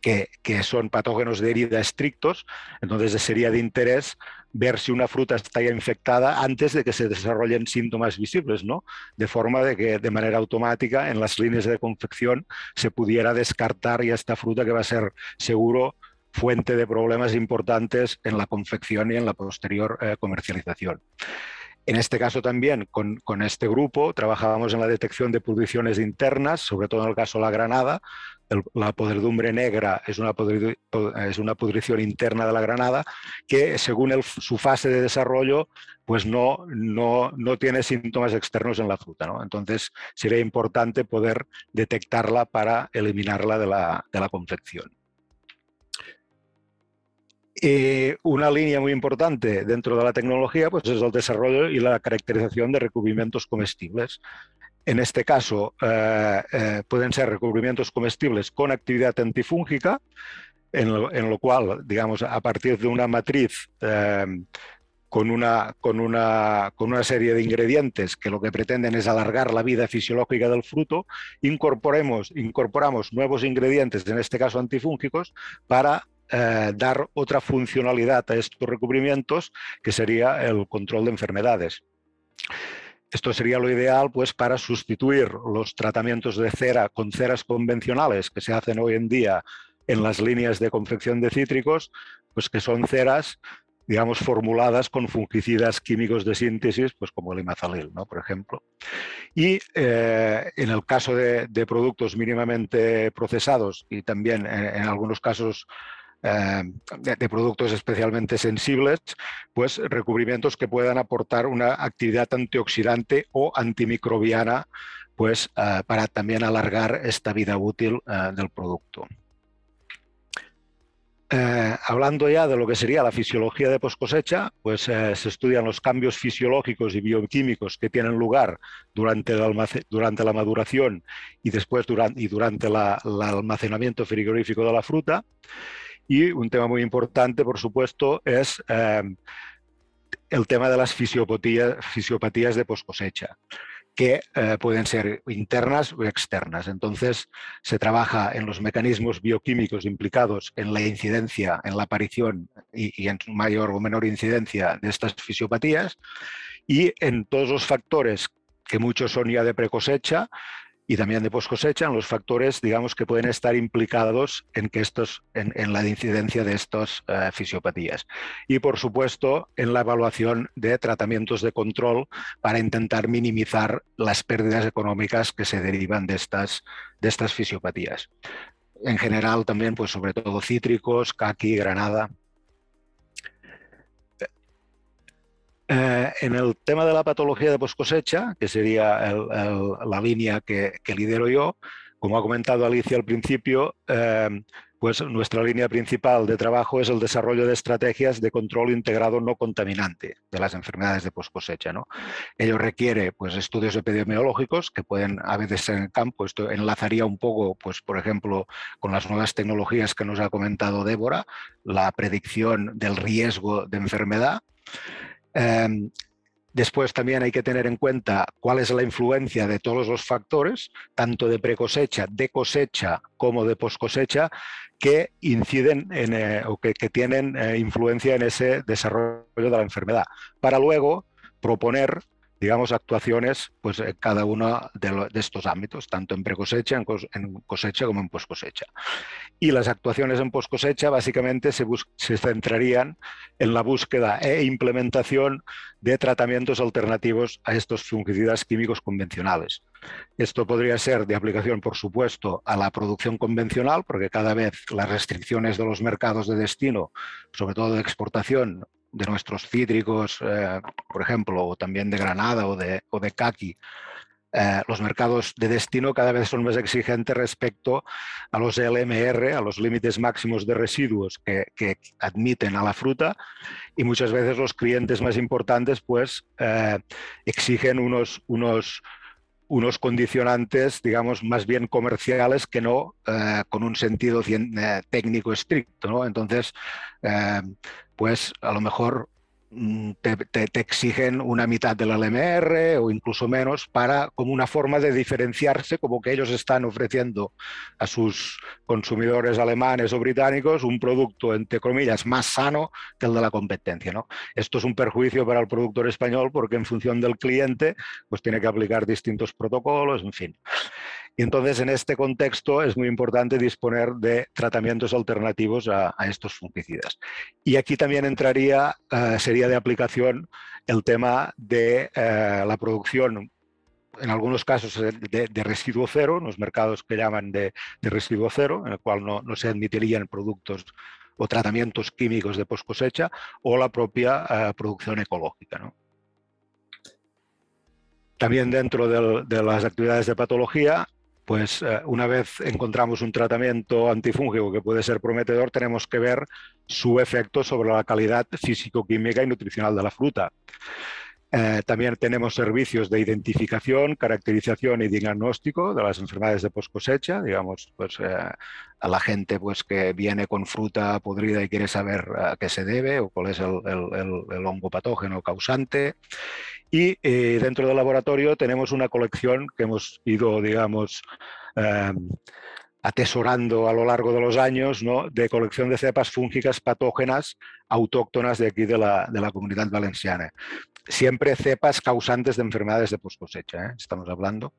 que, que son patógenos de herida estrictos, entonces sería de interés ver si una fruta está ya infectada antes de que se desarrollen síntomas visibles, ¿no? De forma de que de manera automática en las líneas de confección se pudiera descartar ya esta fruta que va a ser seguro fuente de problemas importantes en la confección y en la posterior eh, comercialización. En este caso también, con, este grupo, trabajábamos en la detección de pudriciones internas, sobre todo en el caso de la granada. la podredumbre negra es una, una pudrición interna de la granada que, según su fase de desarrollo, pues no, no, no tiene síntomas externos en la fruta. Entonces, sería importante poder detectarla para eliminarla de la, de la confección. Eh, una línea muy importante dentro de la tecnología pues es el desarrollo y la caracterización de recubrimientos comestibles. En este caso, eh, eh, pueden ser recubrimientos comestibles con actividad antifúngica, en lo, cual, digamos, a partir de una matriz con una, con, una, con una, serie de ingredientes que lo que pretenden es alargar la vida fisiológica del fruto, incorporemos, incorporamos nuevos ingredientes, en este caso antifúngicos, para eh, dar otra funcionalidad a estos recubrimientos, que sería el control de enfermedades. Esto sería lo ideal pues, para sustituir los tratamientos de cera con ceras convencionales que se hacen hoy en día en las líneas de confección de cítricos, pues que son ceras digamos, formuladas con fungicidas químicos de síntesis, pues como el imazalil, ¿no? por ejemplo. Y eh, en el caso de, productos mínimamente procesados y también en algunos casos eh, de, productos especialmente sensibles, pues recubrimientos que puedan aportar una actividad antioxidante o antimicrobiana pues, eh, para también alargar esta vida útil eh, del producto. Hablando ya de lo que sería la fisiología de post cosecha, pues se estudian los cambios fisiológicos y bioquímicos que tienen lugar durante, durante la maduración y después durante, y durante el almacenamiento frigorífico de la fruta. Y un tema muy importante, por supuesto, es eh, el tema de las fisiopatías, de post cosecha que eh, pueden ser internas o externas. Entonces, se trabaja en los mecanismos bioquímicos implicados en la incidencia, en la aparición y, y en mayor o menor incidencia de estas fisiopatías y en todos los factores que muchos son ya de precosecha y también de post cosecha en los factores, digamos, que pueden estar implicados en, que estos, en, la incidencia de estas eh, fisiopatías. Y, por supuesto, en la evaluación de tratamientos de control para intentar minimizar las pérdidas económicas que se derivan de estas, de estas fisiopatías. En general, también, pues sobre todo cítricos, caqui, granada. Eh, en el tema de la patología de post cosecha, que sería la línea que, lidero yo, como ha comentado Alicia al principio, eh, pues nuestra línea principal de trabajo es el desarrollo de estrategias de control integrado no contaminante de las enfermedades de post cosecha. ¿no? Ello requiere pues, estudios epidemiológicos que pueden a veces ser en el campo. Esto enlazaría un poco, pues, por ejemplo, con las nuevas tecnologías que nos ha comentado Débora, la predicción del riesgo de enfermedad. Em, después también hay que tener en cuenta cuál es la influencia de todos los factores, tanto de precosecha, de cosecha como de poscosecha, que inciden en, eh, o que, tienen eh, influencia en ese desarrollo de la enfermedad, para luego proponer digamos, actuaciones pues, en cada uno de, estos ámbitos, tanto en precosecha, en, en cosecha como en poscosecha. Y las actuaciones en poscosecha básicamente se, centrarían en la búsqueda e implementación de tratamientos alternativos a estos fungicidas químicos convencionales. Esto podría ser de aplicación, por supuesto, a la producción convencional, porque cada vez las restricciones de los mercados de destino, sobre todo de exportación, de nuestros cítricos, eh, por ejemplo, o también de granada o de, o de caqui, eh, los mercados de destino cada vez son más exigentes respecto a los LMR, a los límites máximos de residuos que, admiten a la fruta y muchas veces los clientes más importantes pues eh, exigen unos, unos, unos condicionantes, digamos, más bien comerciales que no con un sentido técnico estricto. Entonces, pues a lo mejor mm, te, exigen una mitad del LMR o incluso menos para como una forma de diferenciarse, como que ellos están ofreciendo a sus consumidores alemanes o británicos un producto, entre comillas, más sano que el de la competencia. ¿no? Esto es un perjuicio para el productor español porque en función del cliente pues tiene que aplicar distintos protocolos, en fin. Y entonces en este contexto es muy importante disponer de tratamientos alternativos a, estos fungicidas. Y aquí también entraría, eh, sería de aplicación el tema de eh, la producción en algunos casos de, residuo cero, en los mercados que llaman de, residuo cero, en el cual no, se admitirían productos o tratamientos químicos de post cosecha, o la propia eh, producción ecológica. También dentro de las actividades de patología pues eh, una vez encontramos un tratamiento antifúngico que puede ser prometedor, tenemos que ver su efecto sobre la calidad físico-química y nutricional de la fruta. Eh, también tenemos servicios de identificación, caracterización y diagnóstico de las enfermedades de post cosecha, digamos, pues eh, a la gente pues, que viene con fruta podrida y quiere saber a qué se debe o cuál es el, el hongo patógeno causante. Y eh, dentro del laboratorio tenemos una colección que hemos ido, digamos, em, atesorando a lo largo de los años, ¿no? de colección de cepas fúngicas patógenas autóctonas de aquí de la, de la comunidad valenciana. Siempre cepas causantes de enfermedades de post cosecha, ¿eh? estamos hablando.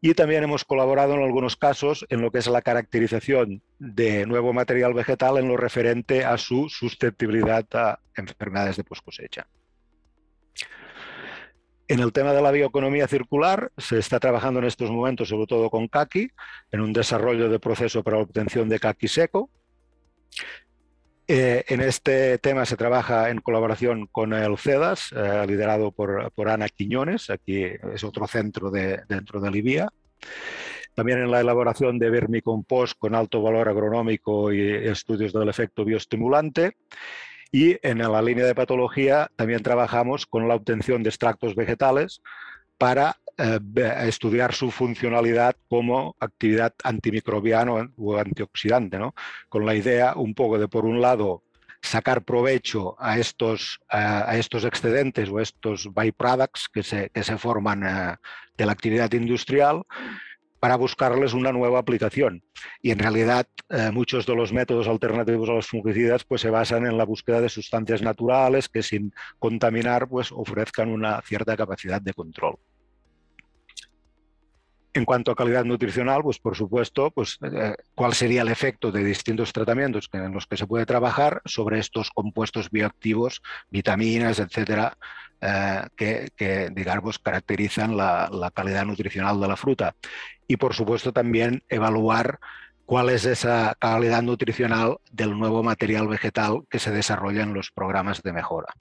Y también hemos colaborado en algunos casos en lo que es la caracterización de nuevo material vegetal en lo referente a su susceptibilidad a enfermedades de post cosecha. En el tema de la bioeconomía circular se está trabajando en estos momentos sobre todo con kaki, en un desarrollo de proceso para la obtención de kaki seco. Eh, en este tema se trabaja en colaboración con el CEDAS, eh, liderado por, Ana Quiñones, aquí es otro centro de, dentro de Libia. también en la elaboración de vermicompost con alto valor agronómico y estudios del efecto bioestimulante. Y en la línea de patología también trabajamos con la obtención de extractos vegetales para eh, estudiar su funcionalidad como actividad antimicrobiana o antioxidante, ¿no? con la idea un poco de, por un lado, sacar provecho a estos, a estos excedentes o estos byproducts que se, que se forman eh, de la actividad industrial para buscarles una nueva aplicación. Y en realidad eh, muchos de los métodos alternativos a los fungicidas pues, se basan en la búsqueda de sustancias naturales que sin contaminar pues, ofrezcan una cierta capacidad de control. En cuanto a calidad nutricional, pues por supuesto, pues, eh, cuál sería el efecto de distintos tratamientos en los que se puede trabajar sobre estos compuestos bioactivos, vitaminas, etcétera, eh, que, digamos, caracterizan la, calidad nutricional de la fruta. Y por supuesto también evaluar cuál es esa calidad nutricional del nuevo material vegetal que se desarrolla en los programas de mejora.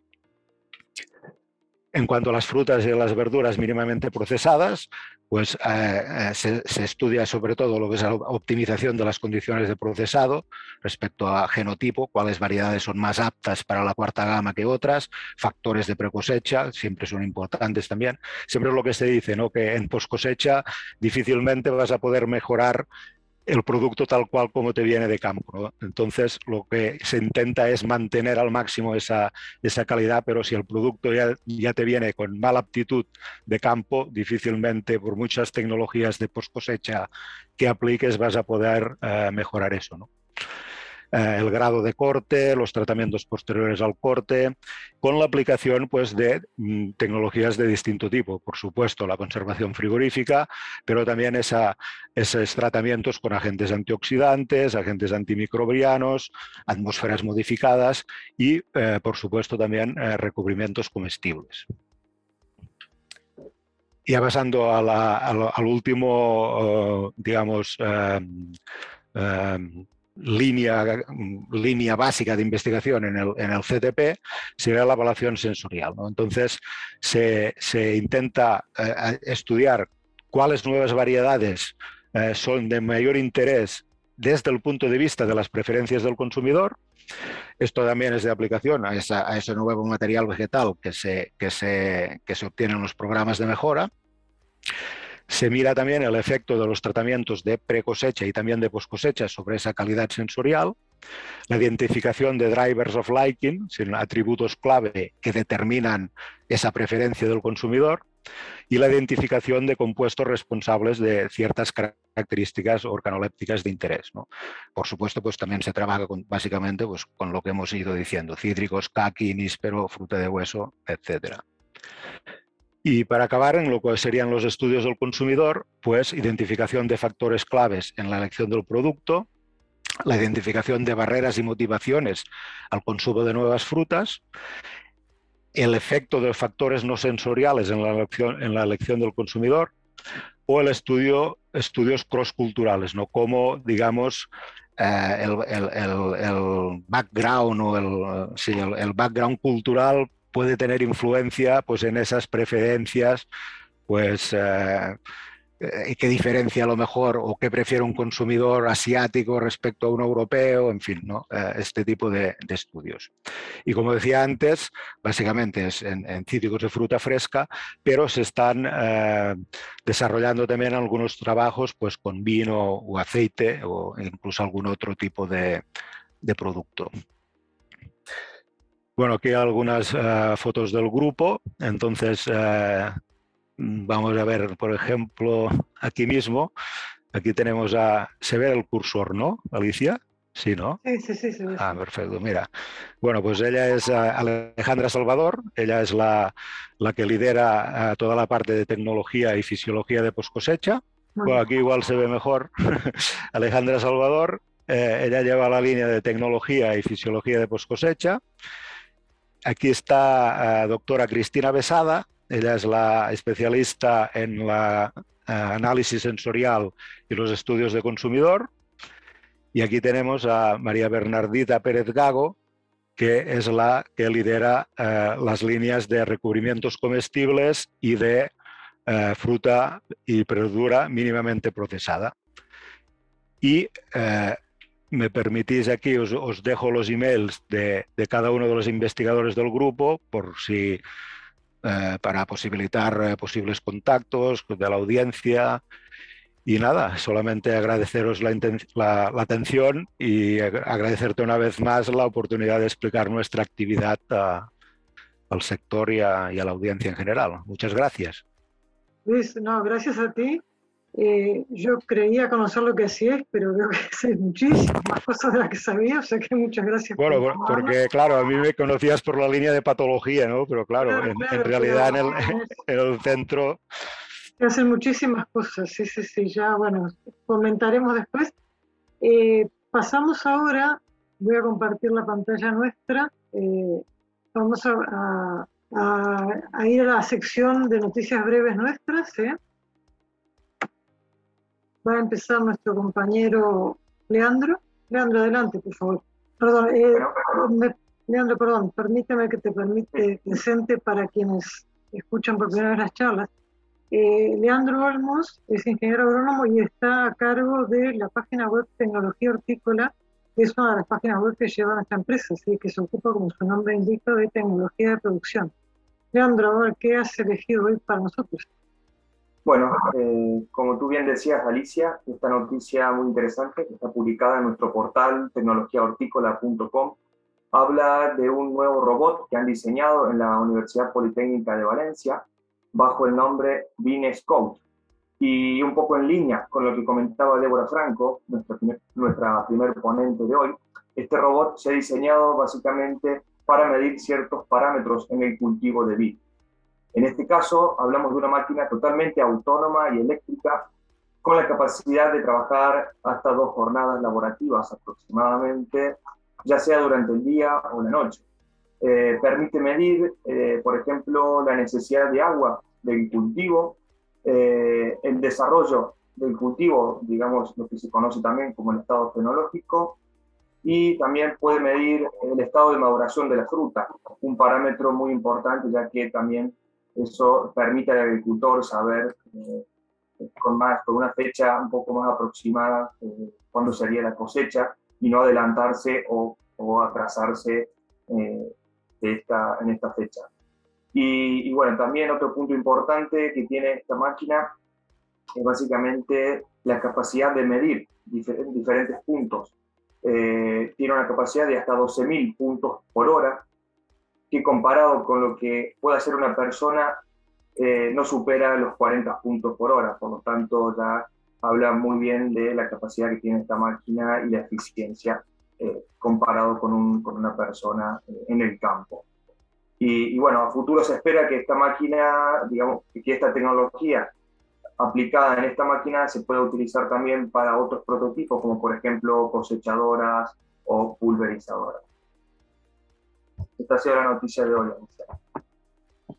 En cuanto a las frutas y las verduras mínimamente procesadas, pues eh, eh, se, estudia sobre todo lo que es la optimización de las condiciones de procesado respecto a genotipo, cuáles variedades son más aptas para la cuarta gama que otras, factores de precosecha, siempre son importantes también. Siempre es lo que se dice, ¿no? que en post cosecha difícilmente vas a poder mejorar el producto tal cual como te viene de campo. Entonces, lo que se intenta es mantener al máximo esa, esa calidad, pero si el producto ya, ya, te viene con mala aptitud de campo, difícilmente por muchas tecnologías de post cosecha que apliques vas a poder eh, mejorar eso. ¿no? Eh, el grado de corte, los tratamientos posteriores al corte, con la aplicación pues, de mm, tecnologías de distinto tipo. Por supuesto, la conservación frigorífica, pero también esos tratamientos con agentes antioxidantes, agentes antimicrobianos, atmósferas modificadas y, eh, por supuesto, también eh, recubrimientos comestibles. Ya pasando al, último, digamos, línea, línea básica de investigación en el, en el CTP sería la evaluación sensorial. Entonces, se, se intenta eh, estudiar cuáles nuevas variedades eh, son de mayor interés desde el punto de vista de las preferencias del consumidor. Esto también es de aplicación a ese nuevo material vegetal que se, que, se, que se obtiene en los programas de mejora. Se mira también el efecto de los tratamientos de precosecha y también de poscosecha sobre esa calidad sensorial, la identificación de drivers of liking, atributos clave que determinan esa preferencia del consumidor, y la identificación de compuestos responsables de ciertas características organolépticas de interés. Por supuesto, pues también se trabaja con, básicamente pues, con lo que hemos ido diciendo, cítricos, caqui, níspero, fruta de hueso, etcétera. Y para acabar en lo que serían los estudios del consumidor, pues identificación de factores claves en la elección del producto, la identificación de barreras y motivaciones al consumo de nuevas frutas, el efecto de factores no sensoriales en la elección, en la elección del consumidor o el estudio, estudios cross-culturales, ¿no? como, digamos, eh, el, background o el, el background cultural puede tener influencia pues, en esas preferencias, pues, eh, eh, qué diferencia a lo mejor o qué prefiere un consumidor asiático respecto a un europeo, en fin, ¿no? Eh, este tipo de, estudios. Y como decía antes, básicamente es en, cítricos de fruta fresca, pero se están desarrollando también algunos trabajos pues, con vino o aceite o incluso algún otro tipo de producto. Bueno, aquí hay algunas eh, fotos del grupo. Entonces, eh, vamos a ver, por ejemplo, aquí mismo, aquí tenemos a... Se ve el cursor, ¿no, Alicia? Sí, ¿no? Sí, sí, sí. sí ah, perfecto. Mira, bueno, pues ella es eh, Alejandra Salvador, ella es la, la que lidera toda la parte de tecnología y fisiología de poscosecha. Bueno, aquí igual se ve mejor. Alejandra Salvador, ella lleva la línea de tecnología y fisiología de poscosecha. Aquí está la eh, doctora Cristina Besada, ella es la especialista en la eh, análisis sensorial y los estudios de consumidor. Y aquí tenemos a María Bernardita Pérez Gago, que es la que lidera eh, las líneas de recubrimientos comestibles y de fruta y verdura mínimamente procesada. Y me permitís aquí, os, dejo los emails de, cada uno de los investigadores del grupo por si, para posibilitar posibles contactos de la audiencia y nada, solamente agradeceros la, atención y agradecerte una vez más la oportunidad de explicar nuestra actividad al sector y a, la audiencia en general. Muchas gracias. Luis, no, gracias a ti. Eh, yo creía conocer lo que hacías, pero veo que sé muchísimas cosas de las que sabía, o sea que muchas gracias. Bueno, porque claro, a mí me conocías por la línea de patología, ¿no? Pero claro, en, realidad en, el, en el centro hacen muchísimas cosas, sí, sí, sí, ya, bueno, comentaremos después. Eh, pasamos ahora, voy a compartir la pantalla nuestra, eh, vamos a, ir a la sección de noticias breves nuestras. ¿eh? Va a empezar nuestro compañero Leandro. Leandro, adelante, por favor. Perdón, Leandro, perdón, permíteme que te permite presente para quienes escuchan por primera vez las charlas. Eh, Leandro Olmos es ingeniero agrónomo y está a cargo de la página web Tecnología Hortícola, que es una de las páginas web que lleva nuestra empresa, así que se ocupa, como su nombre indica, de tecnología de producción. Leandro, ¿qué has elegido hoy para nosotros? Bueno, eh, como tú bien decías, Alicia, esta noticia muy interesante que está publicada en nuestro portal tecnologiahortícola.com habla de un nuevo robot que han diseñado en la Universidad Politécnica de Valencia bajo el nombre Bean Scout. Y un poco en línea con lo que comentaba Débora Franco, nuestra, nuestra primer ponente de hoy, este robot se ha diseñado básicamente para medir ciertos parámetros en el cultivo de vid. En este caso, hablamos de una máquina totalmente autónoma y eléctrica con la capacidad de trabajar hasta dos jornadas laborativas aproximadamente, ya sea durante el día o la noche. Eh, permite medir, eh, por ejemplo, la necesidad de agua del cultivo, eh, el desarrollo del cultivo, digamos lo que se conoce también como el estado fenológico, y también puede medir el estado de maduración de la fruta, un parámetro muy importante ya que también eso permite al agricultor saber con, más, con una fecha un poco más aproximada cuándo sería la cosecha y no adelantarse o, o atrasarse esta, en esta fecha. Y, bueno, también otro punto importante que tiene esta máquina es básicamente la capacidad de medir diferentes puntos. Eh, tiene una capacidad de hasta 12.000 puntos por hora, que comparado con lo que puede hacer una persona, eh, no supera los 40 puntos por hora. Por lo tanto, ya habla muy bien de la capacidad que tiene esta máquina y la eficiencia eh, comparado con, un, con, una persona eh, en el campo. Y, bueno, a futuro se espera que esta máquina, digamos, que esta tecnología aplicada en esta máquina se pueda utilizar también para otros prototipos, como por ejemplo cosechadoras o pulverizadoras. Esta ha sido la noticia de hoy.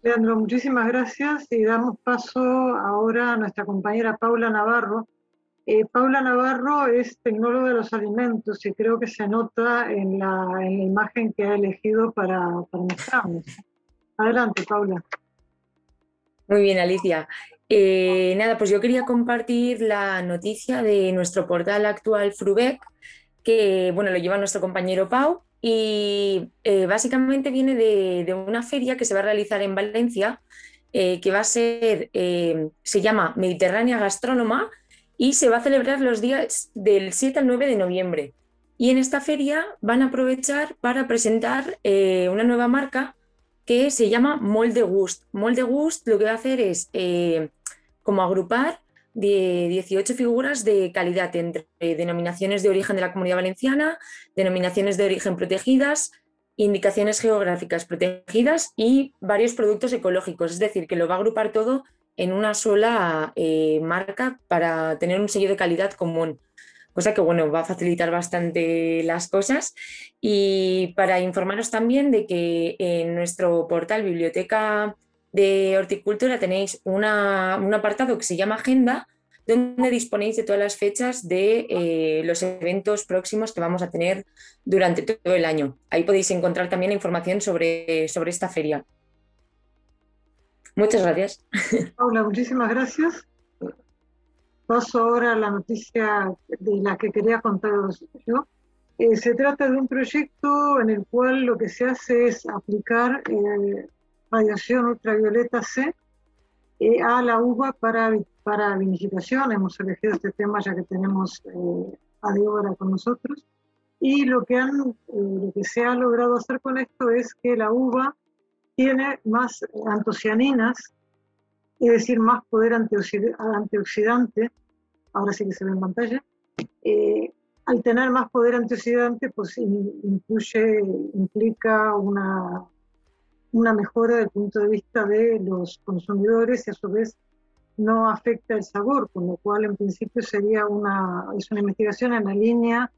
Leandro, muchísimas gracias y damos paso ahora a nuestra compañera Paula Navarro, eh, Paula Navarro es tecnóloga de los alimentos y creo que se nota en la, imagen que ha elegido para, para mostrarnos. Adelante, Paula. Muy bien, Alicia. Eh, nada, pues yo quería compartir la noticia de nuestro portal actual Frubec, que bueno, lo lleva nuestro compañero Pau, y eh, básicamente viene de, una feria que se va a realizar en Valencia, que va a ser, se llama Mediterránea Gastrónoma, y se va a celebrar los días del 7 al 9 de noviembre. Y en esta feria van a aprovechar para presentar eh, una nueva marca que se llama Molde Gust. Molde Gust lo que va a hacer es eh, como agrupar de 18 figuras de calidad entre denominaciones de origen de la Comunidad Valenciana, denominaciones de origen protegidas, indicaciones geográficas protegidas y varios productos ecológicos. Es decir, que lo va a agrupar todo en una sola eh, marca para tener un sello de calidad común cosa que bueno, va a facilitar bastante las cosas. Y para informaros también de que en nuestro portal Biblioteca de Horticultura tenéis un apartado que se llama Agenda, donde disponéis de todas las fechas de eh, los eventos próximos que vamos a tener durante todo el año. Ahí podéis encontrar también información sobre, sobre esta feria. Muchas gracias. Paula, muchísimas gracias. Paso ahora a la noticia de la que quería contaros yo. Eh, se trata de un proyecto en el cual lo que se hace es aplicar eh, radiación ultravioleta C eh, a la uva para, para vinificación. Hemos elegido este tema ya que tenemos a Débora con nosotros. Y lo que, han, lo que se ha logrado hacer con esto es que la uva tiene más antocianinas, es decir, más poder antioxidante, ahora sí que se ve en pantalla, eh, al tener más poder antioxidante, pues incluye, implica una, una mejora desde el punto de vista de los consumidores y a su vez no afecta el sabor, con lo cual en principio sería una, es una investigación en la línea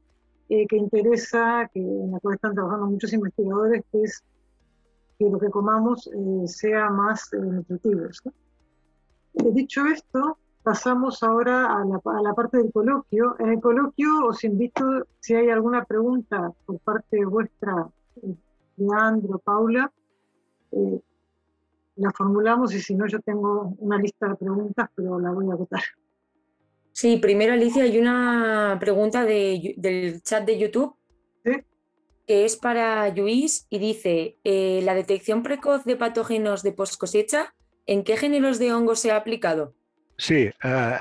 eh, que interesa, que, en la cual están trabajando muchos investigadores, que es que lo que comamos eh, sea más eh, nutritivo. dicho esto, pasamos ahora a la, a la, parte del coloquio. En el coloquio os invito, si hay alguna pregunta por parte vuestra, Leandro, Paula, eh, la formulamos y si no, yo tengo una lista de preguntas, pero la voy a votar. Sí, primero Alicia, hay una pregunta de, del chat de YouTube que es para Luis y dice, eh, la detección precoz de patógenos de post cosecha, ¿en qué géneros de hongos se ha aplicado? Sí, eh,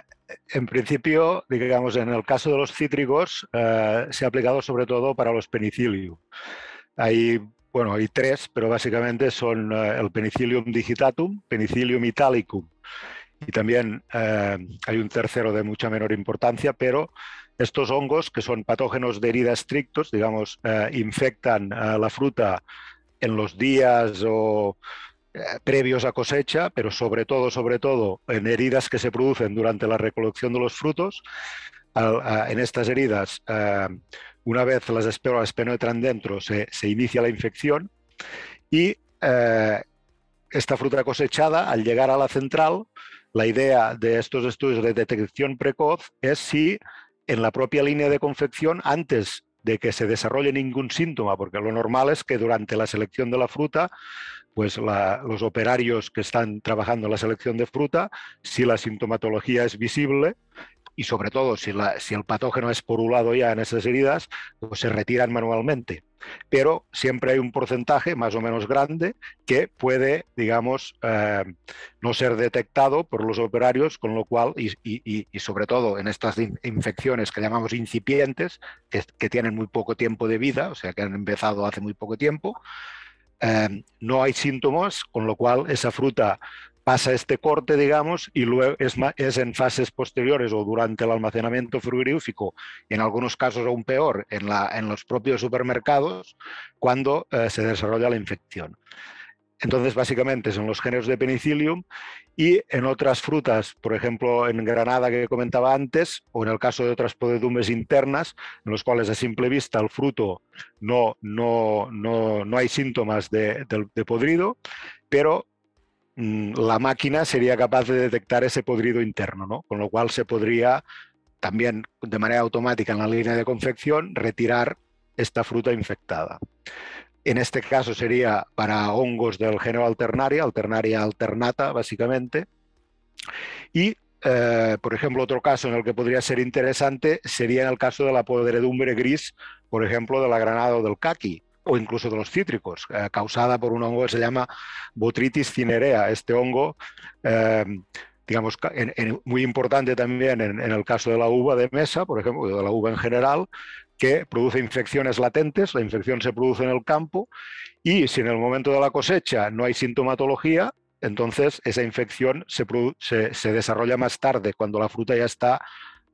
en principio, digamos, en el caso de los cítricos, se ha aplicado sobre todo para los penicillium. Hay, bueno, hay tres, pero básicamente son el Penicillium digitatum, Penicillium italicum, y también hay un tercero de mucha menor importancia, pero estos hongos, que son patógenos de herida estrictos, digamos, eh, infectan la fruta en los días o eh, previos a cosecha, pero sobre todo, sobre todo en heridas que se producen durante la recolección de los frutos. en estas heridas, eh, una vez las esporas penetran dentro, se, inicia la infección y esta fruta cosechada, al llegar a la central, la idea de estos estudios de detección precoz es si en la propia línea de confección antes de que se desarrolle ningún síntoma, porque lo normal es que durante la selección de la fruta, pues los operarios que están trabajando en la selección de fruta, si la sintomatología es visible, y sobre todo si, el patógeno es porulado ya en esas heridas, pues se retiran manualmente. Pero siempre hay un porcentaje más o menos grande que puede, digamos, eh, no ser detectado por los operarios, con lo cual, y, sobre todo en estas infecciones que llamamos incipientes, que, que, tienen muy poco tiempo de vida, o sea, que han empezado hace muy poco tiempo, eh, no hay síntomas, con lo cual esa fruta pasa este corte, digamos, y luego es, es, en fases posteriores o durante el almacenamiento frigorífico, en algunos casos aún peor, en, en los propios supermercados, cuando eh, se desarrolla la infección. Entonces, básicamente son los géneros de penicillium y en otras frutas, por ejemplo, en granada que comentaba antes, o en el caso de otras podedumbres internas, en los cuales a simple vista el fruto no, no, no, no hay síntomas de, podrido, pero la máquina sería capaz de detectar ese podrido interno, ¿no? con lo cual se podría también de manera automática en la línea de confección retirar esta fruta infectada. En este caso sería para hongos del género alternaria, alternaria alternata básicamente. Y, eh, por ejemplo, otro caso en el que podría ser interesante sería en el caso de la podredumbre gris, por ejemplo, de la granada o del caqui o incluso de los cítricos, eh, causada por un hongo que se llama Botrytis cinerea. Este hongo, eh, digamos, muy importante también en, el caso de la uva de mesa, por ejemplo, de la uva en general, que produce infecciones latentes, la infección se produce en el campo y si en el momento de la cosecha no hay sintomatología, entonces esa infección se, se, desarrolla más tarde, cuando la fruta ya está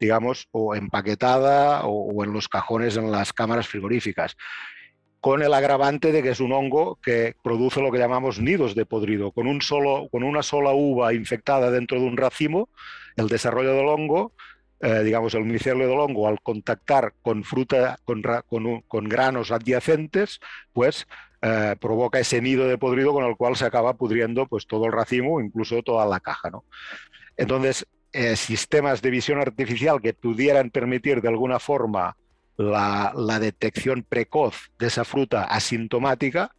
digamos, o empaquetada o, en los cajones en las cámaras frigoríficas con el agravante de que es un hongo que produce lo que llamamos nidos de podrido. Con, un solo, con una sola uva infectada dentro de un racimo, el desarrollo del hongo, eh, digamos el micelio del hongo, al contactar con fruta, con, con, granos adyacentes, pues eh, provoca ese nido de podrido con el cual se acaba pudriendo pues, todo el racimo, incluso toda la caja. ¿no? Entonces, eh, sistemas de visión artificial que pudieran permitir de alguna forma la, detección precoz de esa fruta asintomática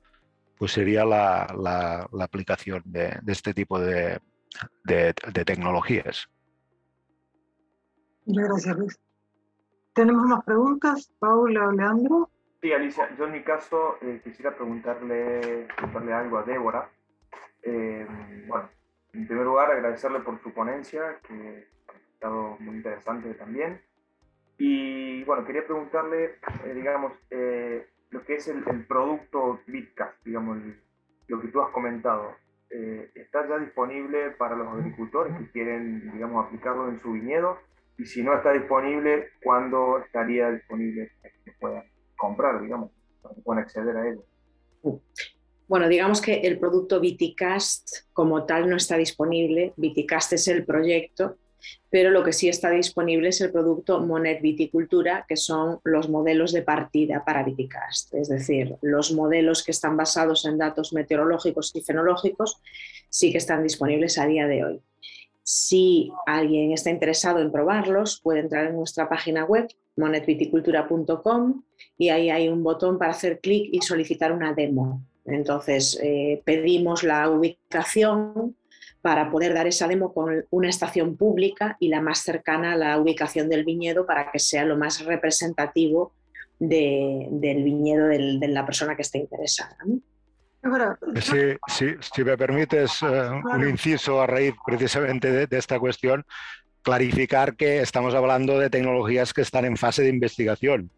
pues sería la, aplicación de, este tipo de, tecnologías. Muchas gracias, Luis. ¿Tenemos más preguntas, Paula o Leandro? Sí, Alicia, yo en mi caso eh, quisiera preguntarle, preguntarle algo a Débora. Eh, bueno, en primer lugar, agradecerle por su ponencia, que ha estado muy interesante también. Y bueno, quería preguntarle, eh, digamos, lo que es el, producto Bitcast, digamos, lo que tú has comentado. ¿Está ya disponible para los agricultores que quieren, digamos, aplicarlo en su viñedo? Y si no está disponible, ¿cuándo estaría disponible para que puedan comprar, digamos, para que puedan acceder a ello? Bueno, digamos que el producto Viticast como tal no está disponible. Viticast es el proyecto, pero lo que sí está disponible es el producto Monet Viticultura, que son los modelos de partida para Viticast, es decir, los modelos que están basados en datos meteorológicos y fenológicos sí que están disponibles a día de hoy. Si alguien está interesado en probarlos, puede entrar en nuestra página web monetviticultura.com y ahí hay un botón para hacer clic y solicitar una demo. Entonces, eh, pedimos la ubicación para poder dar esa demo con una estación pública y la más cercana a la ubicación del viñedo para que sea lo más representativo del viñedo de la persona que esté interesada. Si, me permites eh, un inciso a raíz precisamente de, esta cuestión, clarificar que estamos hablando de tecnologías que están en fase de investigación.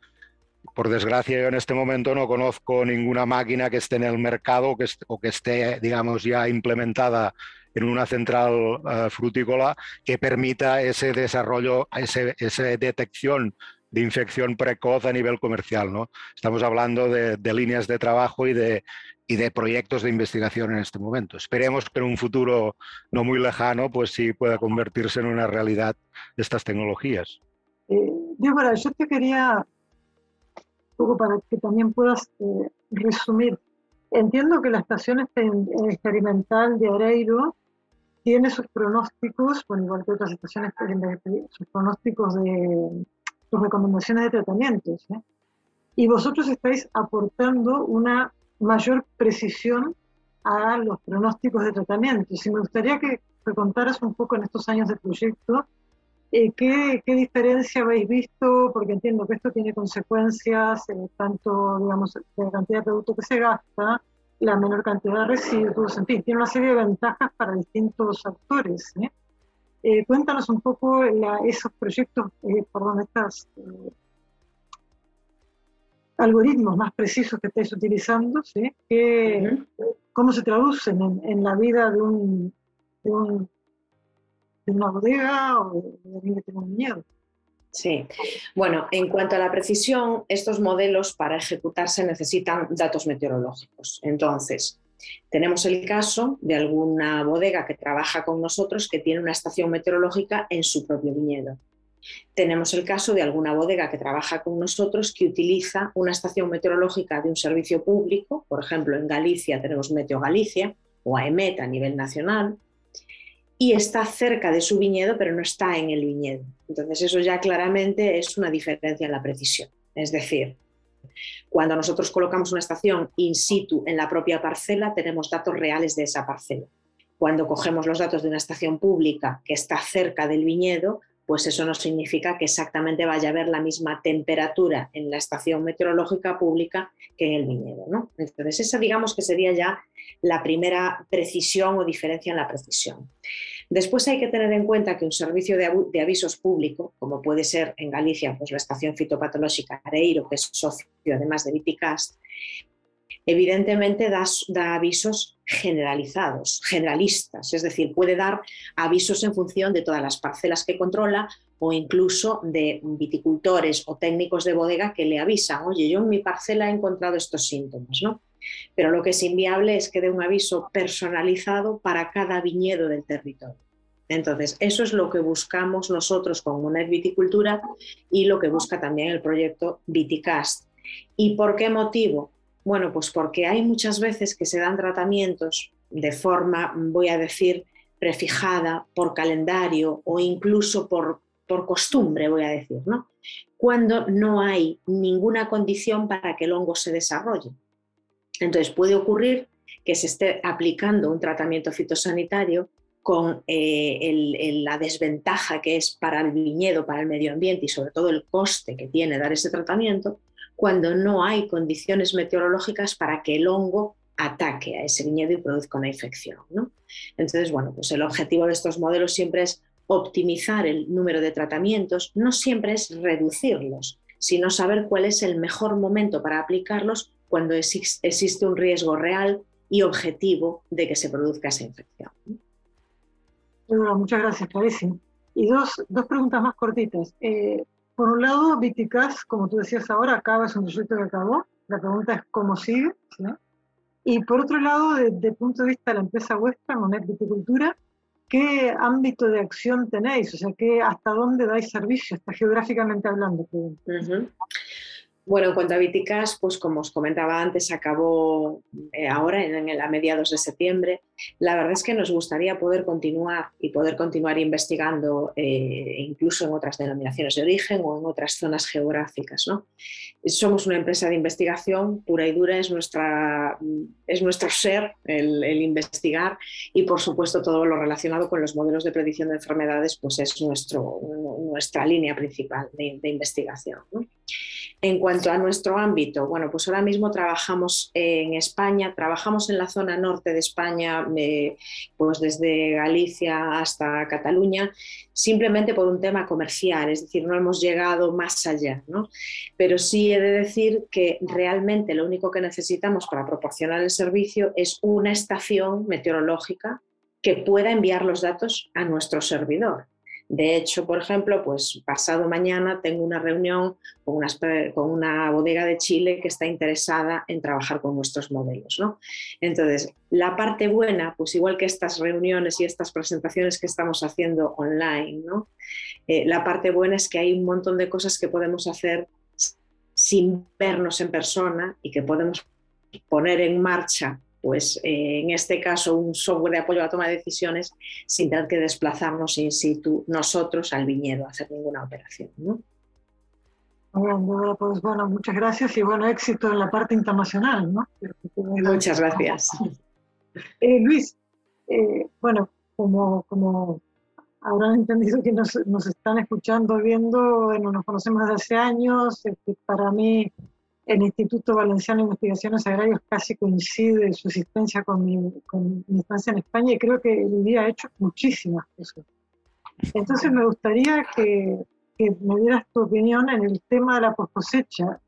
Por desgracia, yo en este momento no conozco ninguna máquina que esté en el mercado que o que esté, digamos, ya implementada en una central eh, frutícola que permita ese desarrollo, esa detección de infección precoz a nivel comercial. ¿no? Estamos hablando de, líneas de trabajo y de, y de proyectos de investigación en este momento. Esperemos que en un futuro no muy lejano, pues sí pueda convertirse en una realidad estas tecnologías. Eh, Débora, yo te quería, un poco para que también puedas eh, resumir, entiendo que la estación experimental de Areiro tiene sus pronósticos, bueno, igual que otras estaciones, sus pronósticos de sus recomendaciones de tratamientos. ¿eh? Y vosotros estáis aportando una mayor precisión a los pronósticos de tratamiento. Y me gustaría que te contaras un poco en estos años de proyecto eh, ¿qué, ¿qué, diferencia habéis visto, porque entiendo que esto tiene consecuencias, eh, tanto, digamos, de la cantidad de producto que se gasta, la menor cantidad de residuos, en fin, tiene una serie de ventajas para distintos actores. ¿eh? Eh, cuéntanos un poco esos proyectos, eh, perdón, estos algoritmos más precisos que estáis utilizando, ¿sí? ¿Cómo se traducen en, la vida de, un, de, una bodega o de alguien que tiene un miedo? Sí, bueno, en cuanto a la precisión, estos modelos para ejecutarse necesitan datos meteorológicos. Entonces, tenemos el caso de alguna bodega que trabaja con nosotros que tiene una estación meteorológica en su propio viñedo. Tenemos el caso de alguna bodega que trabaja con nosotros que utiliza una estación meteorológica de un servicio público, por ejemplo, en Galicia tenemos Meteo Galicia o AEMET a nivel nacional, y está cerca de su viñedo, pero no está en el viñedo. Entonces, eso ya claramente es una diferencia en la precisión. Es decir, cuando nosotros colocamos una estación in situ en la propia parcela, tenemos datos reales de esa parcela. Cuando cogemos los datos de una estación pública que está cerca del viñedo, pues eso no significa que exactamente vaya a haber la misma temperatura en la estación meteorológica pública que en el viñedo. ¿no? Entonces, esa digamos que sería ya la primera precisión o diferencia en la precisión. Después hay que tener en cuenta que un servicio de, avisos público, como puede ser en Galicia pues la estación fitopatológica Areiro, que es socio además de Viticast, evidentemente da, da, avisos generalizados, generalistas, es decir, puede dar avisos en función de todas las parcelas que controla o incluso de viticultores o técnicos de bodega que le avisan, oye, yo en mi parcela he encontrado estos síntomas, ¿no? Pero lo que es inviable es que dé un aviso personalizado para cada viñedo del territorio. Entonces, eso es lo que buscamos nosotros con Monet Viticultura y lo que busca también el proyecto Viticast. ¿Y por qué motivo? Bueno, pues porque hay muchas veces que se dan tratamientos de forma, voy a decir, prefijada por calendario o incluso por, por costumbre, voy a decir, ¿no? Cuando no hay ninguna condición para que el hongo se desarrolle. Entonces puede ocurrir que se esté aplicando un tratamiento fitosanitario con eh, la desventaja que es para el viñedo, para el medio ambiente y sobre todo el coste que tiene dar ese tratamiento, cuando no hay condiciones meteorológicas para que el hongo ataque a ese viñedo y produzca una infección. Entonces, bueno, pues el objetivo de estos modelos siempre es optimizar el número de tratamientos, no siempre es reducirlos, sino saber cuál es el mejor momento para aplicarlos cuando existe un riesgo real y objetivo de que se produzca esa infección. muchas gracias, clarísimo. Y dos, dos preguntas más cortitas. Eh, por un lado, Viticas, como tú decías ahora, acaba, es un proyecto que acabó. La pregunta es cómo sigue. Y por otro lado, desde el punto de vista de la empresa vuestra, Monet Viticultura, ¿qué ámbito de acción tenéis? O sea, ¿qué, ¿hasta dónde dais servicio? Está geográficamente hablando. Bueno, en cuanto a Viticas, pues como os comentaba antes, acabó eh, ahora en, en, a mediados de septiembre. La verdad es que nos gustaría poder continuar y poder continuar investigando eh, incluso en otras denominaciones de origen o en otras zonas geográficas. ¿no? Somos una empresa de investigación pura y dura, es, nuestra, es nuestro ser el, investigar y por supuesto todo lo relacionado con los modelos de predicción de enfermedades pues es nuestro, nuestra línea principal de, de investigación. ¿no? En cuanto a nuestro ámbito, bueno, pues ahora mismo trabajamos en España, trabajamos en la zona norte de España, eh, pues desde Galicia hasta Cataluña, simplemente por un tema comercial, es decir, no hemos llegado más allá, ¿no? Pero sí he de decir que realmente lo único que necesitamos para proporcionar el servicio es una estación meteorológica que pueda enviar los datos a nuestro servidor. De hecho, por ejemplo, pues pasado mañana tengo una reunión con una, bodega de Chile que está interesada en trabajar con nuestros modelos. ¿no? Entonces, la parte buena, pues igual que estas reuniones y estas presentaciones que estamos haciendo online. Eh, la parte buena es que hay un montón de cosas que podemos hacer sin vernos en persona y que podemos poner en marcha pues eh, en este caso un software de apoyo a la toma de decisiones sin tener que desplazarnos in situ nosotros al viñedo a hacer ninguna operación. ¿no? Pues bueno, muchas gracias y bueno, éxito en la parte internacional, ¿no? Muchas gracias. Eh, Luis, eh, bueno, como, como habrán entendido que nos, nos, están escuchando, viendo, bueno, nos conocemos desde hace años, para mí el Instituto Valenciano de Investigaciones Agrarias casi coincide su existencia con mi, con mi estancia en España y creo que día ha hecho muchísimas cosas. Entonces me gustaría que, que, me dieras tu opinión en el tema de la post cosecha.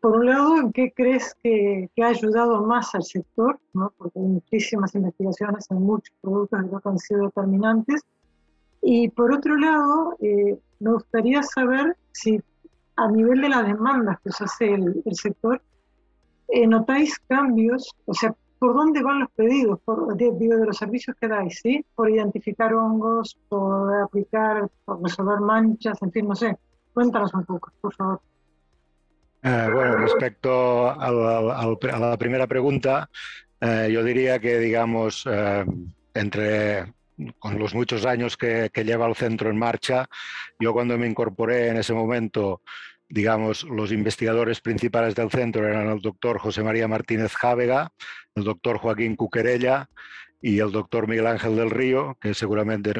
Por un lado, ¿en qué crees que, que, ha ayudado más al sector? ¿no? Porque hay muchísimas investigaciones en muchos productos que han sido determinantes. Y por otro lado, eh, me gustaría saber si a nivel de las demandas que os hace el, sector, eh, ¿notáis cambios? O sea, ¿por dónde van los pedidos? Por, de, de los servicios que dais, ¿sí? Por identificar hongos, por aplicar, por resolver manchas, en fin, no sé. Cuéntanos un poco, por favor. Eh, bueno, respecto a la, primera pregunta, eh, yo diría que, digamos, entre con los muchos años que, lleva el centro en marcha, yo cuando me incorporé en ese momento digamos, los investigadores principales del centro eran el doctor José María Martínez Jávega, el doctor Joaquín Cuquerella y el doctor Miguel Ángel del Río, que seguramente,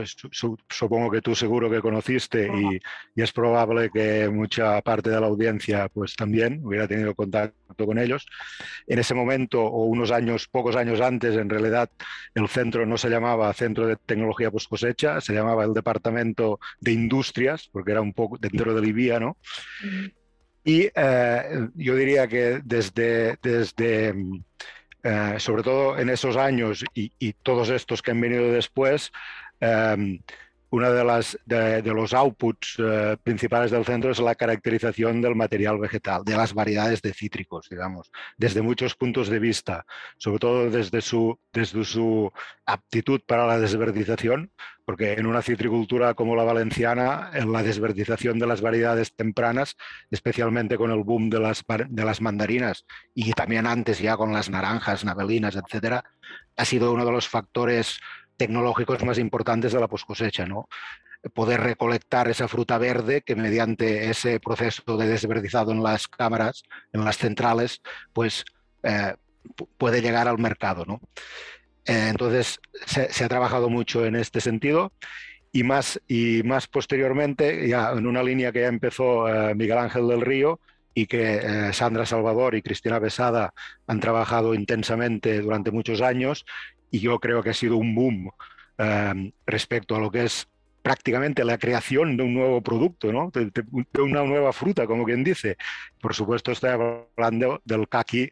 supongo que tú seguro que conociste y, es probable que mucha parte de la audiencia pues también hubiera tenido contacto con ellos. En ese momento, o unos años, pocos años antes, en realidad el centro no se llamaba Centro de Tecnología Post Cosecha, se llamaba el Departamento de Industrias, porque era un poco dentro de Libia, ¿no? Y eh, yo diría que desde, desde eh, sobre todo en esos años y, todos estos que han venido después, eh, una de, las, de, los outputs eh, principales del centro es la caracterización del material vegetal, de las variedades de cítricos, digamos, desde muchos puntos de vista, sobre todo desde su, desde su aptitud para la desverdización, porque en una citricultura como la valenciana, en la desverdización de las variedades tempranas, especialmente con el boom de las, de las mandarinas y también antes ya con las naranjas, navelinas, etcétera, ha sido uno de los factores tecnológicos más importantes de la poscosecha, ¿no? Poder recolectar esa fruta verde que mediante ese proceso de desverdizado en las cámaras, en las centrales, pues eh, puede llegar al mercado. ¿no? Eh, entonces, se, ha trabajado mucho en este sentido y más, y más posteriormente, ya en una línea que ya empezó eh, Miguel Ángel del Río y que Sandra Salvador y Cristina Besada han trabajado intensamente durante muchos años y yo creo que ha sido un boom respecto a lo que es prácticamente la creación de un nuevo producto, ¿no? de, una nueva fruta, como quien dice. Por supuesto, estoy hablando del kaki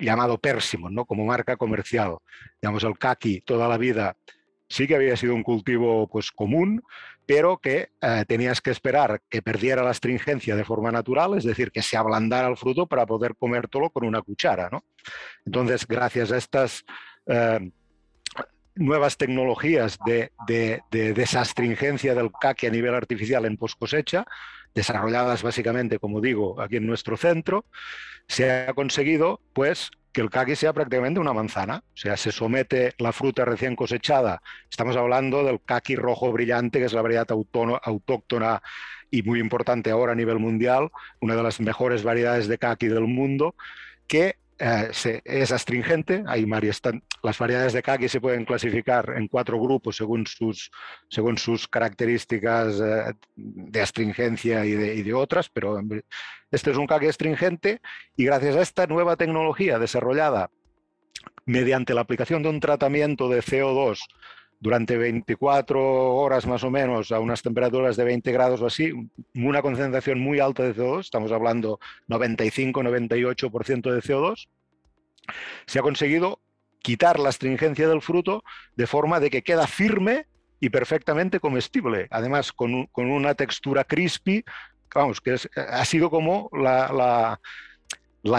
llamado Persimon, ¿no? como marca comercial. Digamos, el kaki toda la vida sí que había sido un cultivo pues, común, pero que eh, tenías que esperar que perdiera la astringencia de forma natural, es decir, que se ablandara el fruto para poder comértelo con una cuchara. ¿no? Entonces, gracias a estas eh, nuevas tecnologías de, de, de, desastringencia del kaki a nivel artificial en post cosecha, desarrolladas básicamente, como digo, aquí en nuestro centro, se ha conseguido pues que el kaki sea prácticamente una manzana, o sea, se somete la fruta recién cosechada, estamos hablando del kaki rojo brillante, que es la variedad autóctona y muy importante ahora a nivel mundial, una de las mejores variedades de kaki del mundo, que eh, es astringente. Hay las variedades de kaki se pueden clasificar en cuatro grupos según sus, según sus características eh, de astringencia y de, otras, pero este es un kaki astringente y gracias a esta nueva tecnología desarrollada mediante la aplicación de un tratamiento de CO2 durante 24 horas más o menos a unas temperaturas de 20 grados o así, una concentración muy alta de CO2, estamos hablando 95-98% de CO2, se ha conseguido quitar la astringencia del fruto de forma de que queda firme y perfectamente comestible. Además, con, una textura crispy, vamos, que ha sido como la la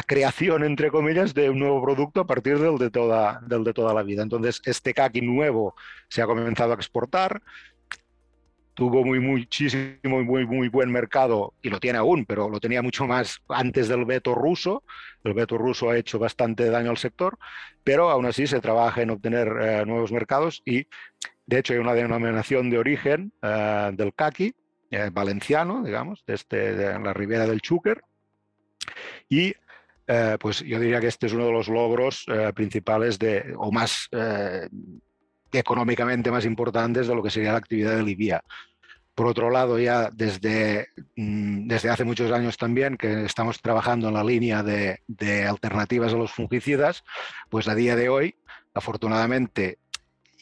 creación, entre comillas, de un nuevo producto a partir del de toda, del de toda la vida. Entonces, este kaki nuevo se ha comenzado a exportar, tuvo muy, muchísimo, muy, muy buen mercado y lo tiene aún, pero lo tenía mucho más antes del veto ruso. El veto ruso ha hecho bastante daño al sector, pero aún así se trabaja en obtener eh, nuevos mercados y, de hecho, hay una denominación de origen eh, del kaki eh, valenciano, digamos, de, este, de la ribera del Chúquer. Y eh, pues yo diría que este es uno de los logros eh, principales de, o más eh, económicamente más importantes de lo que sería la actividad de Libia. Por otro lado, ya desde, mm, desde hace muchos años también que estamos trabajando en la línea de, de alternativas a los fungicidas, pues a día de hoy, afortunadamente,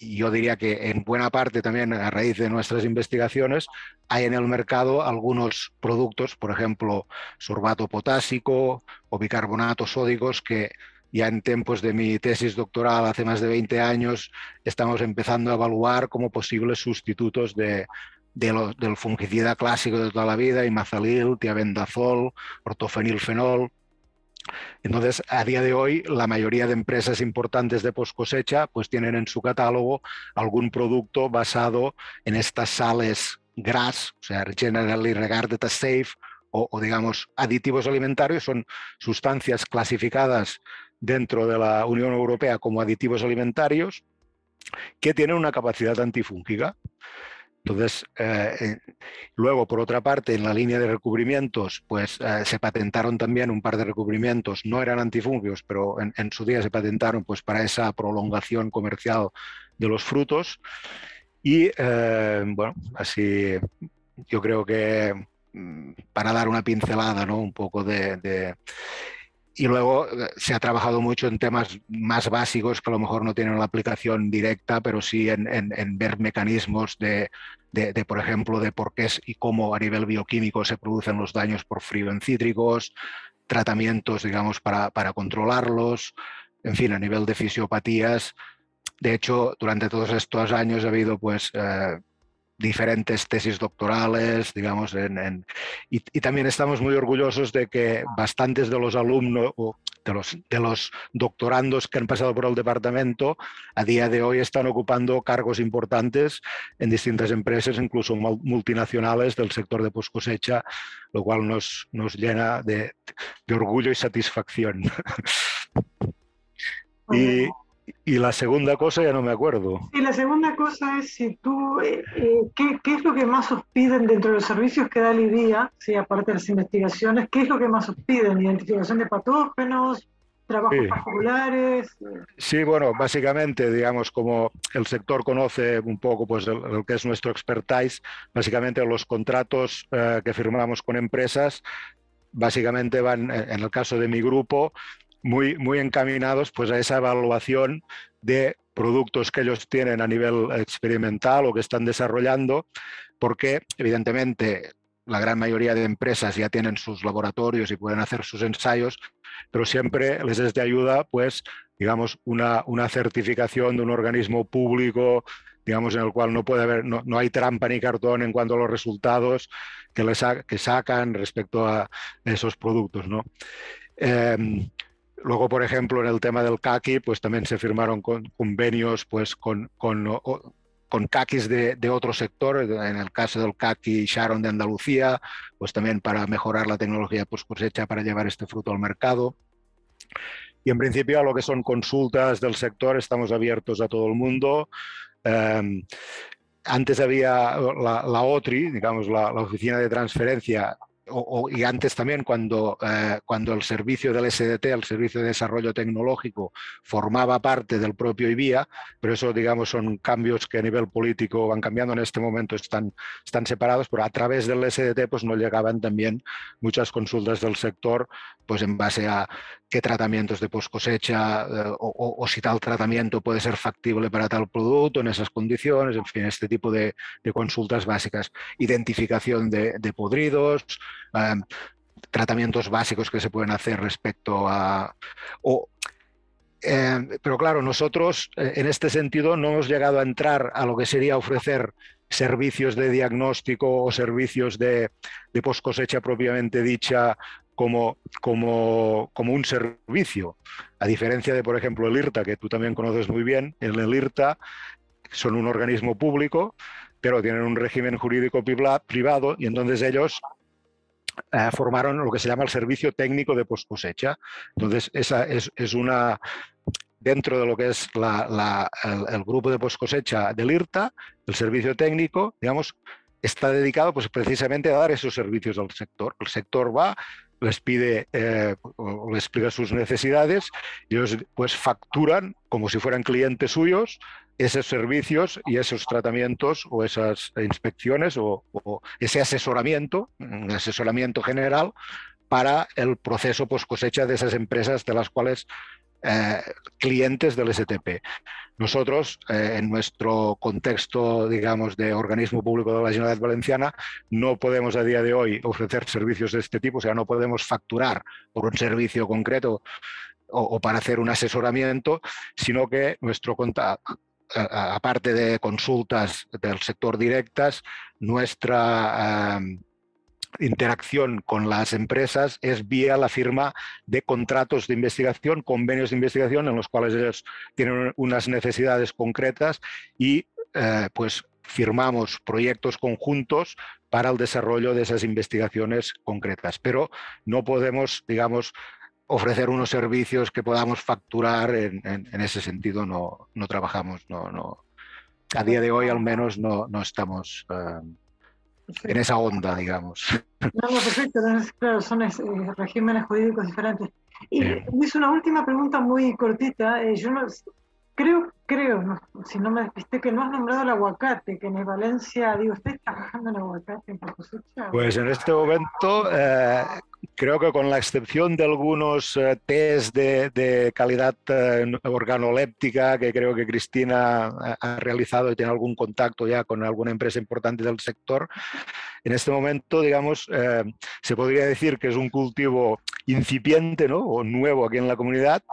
yo diría que en buena parte también a raíz de nuestras investigaciones, hay en el mercado algunos productos, por ejemplo, sorbato potásico o bicarbonato sódicos que ya en tiempos de mi tesis doctoral hace más de 20 años estamos empezando a evaluar como posibles sustitutos de, del fungicida clásico de toda la vida, imazalil, tiabendazol, ortofenilfenol, entonces, a día de hoy, la mayoría de empresas importantes de post cosecha pues tienen en su catálogo algún producto basado en estas sales GRAS, o sea, Generally Regarded as Safe, o, o digamos aditivos alimentarios, son sustancias clasificadas dentro de la Unión Europea como aditivos alimentarios que tienen una capacidad antifúngica. Entonces, eh, eh, luego, por otra parte, en la línea de recubrimientos, pues eh, se patentaron también un par de recubrimientos, no eran antifúngicos, pero en, su día se patentaron pues, para esa prolongación comercial de los frutos. Y bueno, así yo creo que mm, para dar una pincelada, ¿no? Un poco de y luego eh, se ha trabajado mucho en temas más básicos que a lo mejor no tienen la aplicación directa, pero sí en, ver mecanismos de, de, por ejemplo, de por qué y cómo a nivel bioquímico se producen los daños por frío en cítricos, tratamientos, digamos, para, para controlarlos, en fin, a nivel de fisiopatías. De hecho, durante todos estos años ha habido pues eh, diferentes tesis doctorales, digamos, en, y, también estamos muy orgullosos de que bastantes de los alumnos o de los, de los doctorandos que han pasado por el departamento a día de hoy están ocupando cargos importantes en distintas empresas, incluso multinacionales del sector de post cosecha, lo cual nos, nos llena de, de orgullo y satisfacción. y, y la segunda cosa ya no me acuerdo. Y la segunda cosa es si tú, eh, eh, ¿qué, ¿qué, es lo que más os piden dentro de los servicios que da Libia, sí, aparte de las investigaciones, qué es lo que más os piden? ¿Identificación de patógenos? trabajos particulares? Sí, bueno, básicamente, digamos, como el sector conoce un poco pues, lo que es nuestro expertise, básicamente los contratos eh, que firmamos con empresas, básicamente van, en el caso de mi grupo, muy, muy encaminados pues, a esa evaluación de productos que ellos tienen a nivel experimental o que están desarrollando, porque evidentemente la gran mayoría de empresas ya tienen sus laboratorios y pueden hacer sus ensayos, pero siempre les es de ayuda, pues, digamos, una, una certificación de un organismo público, digamos, en el cual no puede haber, no, hay trampa ni cartón en cuanto a los resultados que, les que sacan respecto a esos productos, ¿no? Em, luego, por ejemplo, en el tema del CACI, pues también se firmaron convenios pues, con, con con caquis de, de, otro sector, en el caso del caqui Sharon de Andalucía, pues también para mejorar la tecnología post cosecha para llevar este fruto al mercado. Y en principio a lo que son consultas del sector estamos abiertos a todo el mundo. Em, antes había la, la, OTRI, digamos, la, la, oficina de transferencia, y antes también cuando, eh, cuando el servicio del SDT, el Servicio de Desarrollo Tecnológico, formaba parte del propio IBIA, pero eso digamos son cambios que a nivel político van cambiando. En este momento, están, están separados, pero a través del SDT pues no llegaban también muchas consultas del sector pues en base a qué tratamientos de post cosecha eh, o, si tal tratamiento puede ser factible para tal producto en esas condiciones, en fin, este tipo de, consultas básicas. Identificación de, podridos, em, tratamientos básicos que se pueden hacer respecto a... Em, pero claro, nosotros eh, en este sentido no hemos llegado a entrar a lo que sería ofrecer servicios de diagnóstico o servicios de post cosecha propiamente dicha como, como, como, un servicio. A diferencia de, por ejemplo, el IRTA, que tú también conoces muy bien, en el IRTA son un organismo público, pero tienen un régimen jurídico privado y entonces ellos eh, formaron lo que se llama el servicio técnico de post cosecha. Entonces, esa es, es una, dentro de lo que es la, la, el, el, grupo de post cosecha del IRTA, el servicio técnico, digamos, está dedicado pues, precisamente a dar esos servicios al sector. El sector va, les pide eh, o les explica sus necesidades y ellos pues facturan como si fueran clientes suyos esos servicios y esos tratamientos o esas inspecciones o, o ese asesoramiento, un asesoramiento general para el proceso post cosecha de esas empresas de las cuales eh, clientes del STP. Nosotros, eh, en nuestro contexto, digamos, de organismo público de la Generalitat Valenciana, no podemos a día de hoy ofrecer servicios de este tipo, o sea, no podemos facturar por un servicio concreto o, para hacer un asesoramiento, sino que nuestro aparte de consultas del sector directas, nuestra eh, interacción con las empresas es vía la firma de contratos de investigación, convenios de investigación en los cuales ellos tienen unas necesidades concretas y eh, pues firmamos proyectos conjuntos para el desarrollo de esas investigaciones concretas. Pero no podemos, digamos, ofrecer unos servicios que podamos facturar en, ese sentido, no, no trabajamos, no, a día de hoy al menos no, no estamos... Eh, en esa onda, digamos. No, perfecto, claro, son eh, regímenes jurídicos diferentes. Y hice una última pregunta muy cortita. Eh, yo no, creo, creo, si no me despisté, que no has nombrado el aguacate, que en Valencia, digo, ¿usted está trabajando en aguacate en? Pues en este momento eh, creo que con la excepción de algunos eh, test de, calidad eh, organoléptica que creo que Cristina ha realizado y tiene algún contacto ya con alguna empresa importante del sector, en este momento, digamos, eh, se podría decir que es un cultivo incipiente ¿no? o nuevo aquí en la comunidad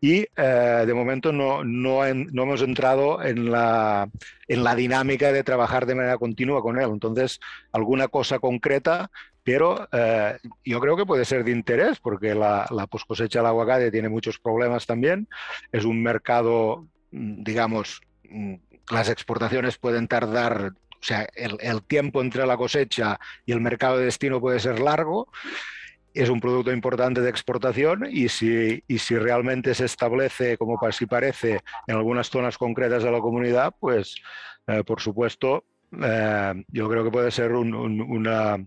y de momento no, no, no hemos entrado en la, en la dinámica de trabajar de manera continua con él. Entonces, alguna cosa concreta pero eh, yo creo que puede ser de interés porque la, la post cosecha del aguacate tiene muchos problemas también. Es un mercado, mm, digamos, mm, las exportaciones pueden tardar, o sea, el, el, tiempo entre la cosecha y el mercado de destino puede ser largo. Es un producto importante de exportación y si, y si realmente se establece, como así parece, en algunas zonas concretas de la comunidad, pues eh, por supuesto eh, yo creo que puede ser una,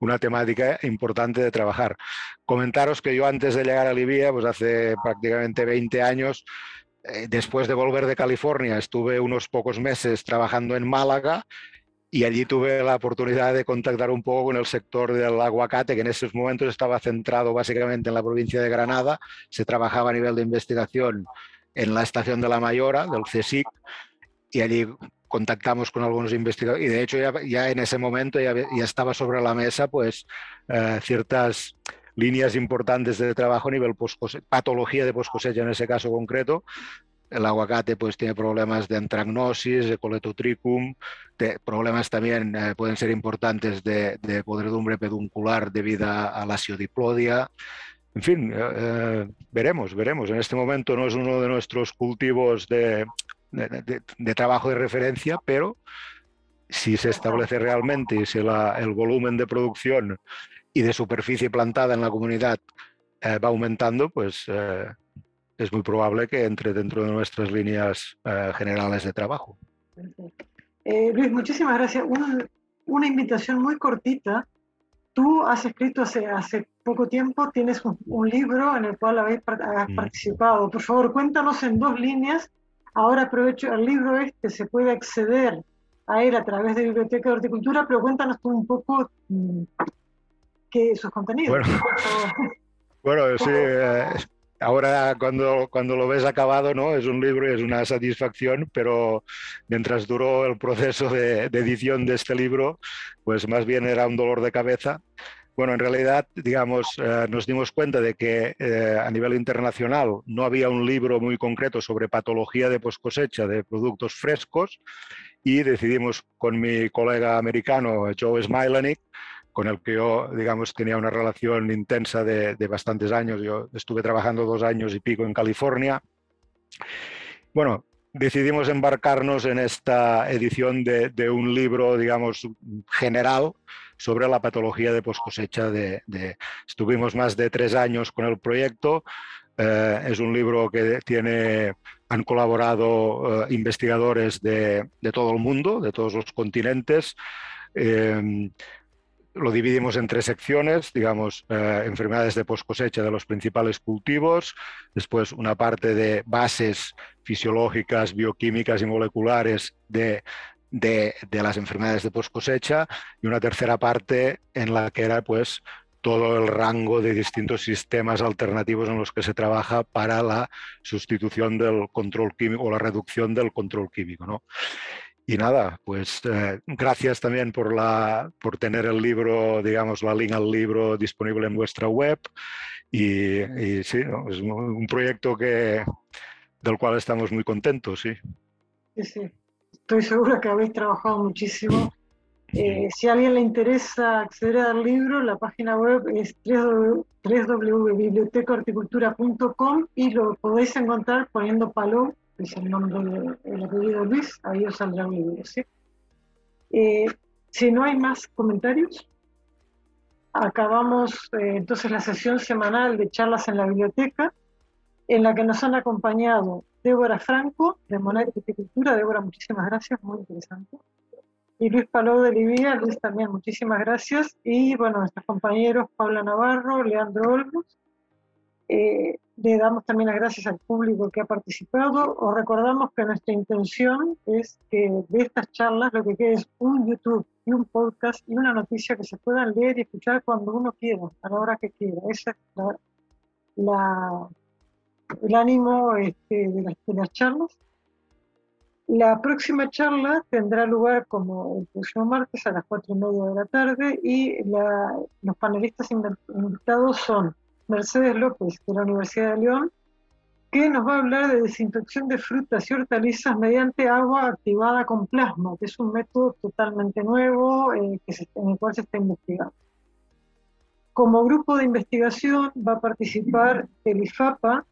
una, temática importante de trabajar. Comentaros que yo antes de llegar a Libia, pues hace prácticamente 20 años, eh, después de volver de California, estuve unos pocos meses trabajando en Málaga y allí tuve la oportunidad de contactar un poco con el sector del aguacate, que en esos momentos estaba centrado básicamente en la provincia de Granada. Se trabajaba a nivel de investigación en la estación de la Mayora, del CSIC, y allí contactamos con algunos investigadores y de hecho ya, en ese momento ya, estaba sobre la mesa pues eh, ciertas líneas importantes de trabajo a nivel post patología de post cosecha en ese caso concreto. El aguacate pues tiene problemas de antragnosis, de coletotricum, de, problemas también eh, pueden ser importantes de, de, podredumbre peduncular debido a la siodiplodia. En fin, eh, veremos, veremos. En este momento no es uno de nuestros cultivos de, de, trabajo de referencia, pero si se establece realmente y si el volumen de producción y de superficie plantada en la comunidad eh, va aumentando, pues eh, es muy probable que entre dentro de nuestras líneas eh, generales de trabajo. Luis, muchísimas gracias. una invitación muy cortita. Tú has escrito hace, hace poco tiempo, tienes un, libro en el cual habéis has mm. participado. Por favor, cuéntanos en dos líneas Ahora aprovecho el libro este, se puede acceder a él a través de Biblioteca de Horticultura, pero cuéntanos tú un poco mm, qué sus contenidos. Bueno, sí, eh, ahora cuando, cuando lo ves acabado, ¿no? Es un libro y es una satisfacción, pero mientras duró el proceso de, de edición de este libro, pues más bien era un dolor de cabeza bueno, en realidad, digamos, eh, nos dimos cuenta de que eh, a nivel internacional no había un libro muy concreto sobre patología de post cosecha de productos frescos y decidimos con mi colega americano Joe Smilanick, con el que yo, digamos, tenía una relación intensa de, bastantes años. Yo estuve trabajando dos años y pico en California. Bueno, decidimos embarcarnos en esta edición de, de un libro, digamos, general sobre la patología de poscosecha. De, de, estuvimos más de tres años con el proyecto. Eh, es un libro que tiene, han colaborado eh, investigadores de, de, todo el mundo, de todos los continentes. Eh, lo dividimos en tres secciones, digamos, enfermedades de post cosecha de los principales cultivos, después una parte de bases fisiológicas, bioquímicas y moleculares de de, las enfermedades de post cosecha y una tercera parte en la que era pues todo el rango de distintos sistemas alternativos en los que se trabaja para la sustitución del control químico o la reducción del control químico. ¿no? Y nada, pues eh, gracias también por, la, por tener el libro, digamos, la link al libro disponible en vuestra web. Y, sí, es un proyecto que, del cual estamos muy contentos, sí. Sí, sí estoy segura que habéis trabajado muchísimo. Eh, si a alguien le interesa acceder al libro, la página web es www.bibliotecahorticultura.com y lo podéis encontrar poniendo Palou, que es el nombre del apellido Luis, ahí os saldrá el libro. Eh, si no hay más comentarios, acabamos eh, entonces la sesión semanal de charlas en la biblioteca, en la que nos han acompañado Débora Franco, de Monet Viticultura. Débora, muchísimas gracias, muy interesante. Y Luis Palou de Livia, Luis también, muchísimas gracias. Y bueno, nuestros compañeros Paula Navarro, Leandro Olmos. Eh, le damos también las gracias al público que ha participado. Os recordamos que nuestra intención es que de estas charlas lo que quede es un YouTube y un podcast y una noticia que se puedan leer y escuchar cuando uno quiera, a la hora que quiera. Esa es la el ánimo este, de, las, charlas. La próxima charla tendrá lugar como el próximo martes a las cuatro y media de la tarde y los panelistas invitados son Mercedes López de la Universidad de León, que nos va a hablar de desinfección de frutas y hortalizas mediante agua activada con plasma, que es un método totalmente nuevo eh, que en el cual se está investigando. Como grupo de investigación va a participar el IFAPA,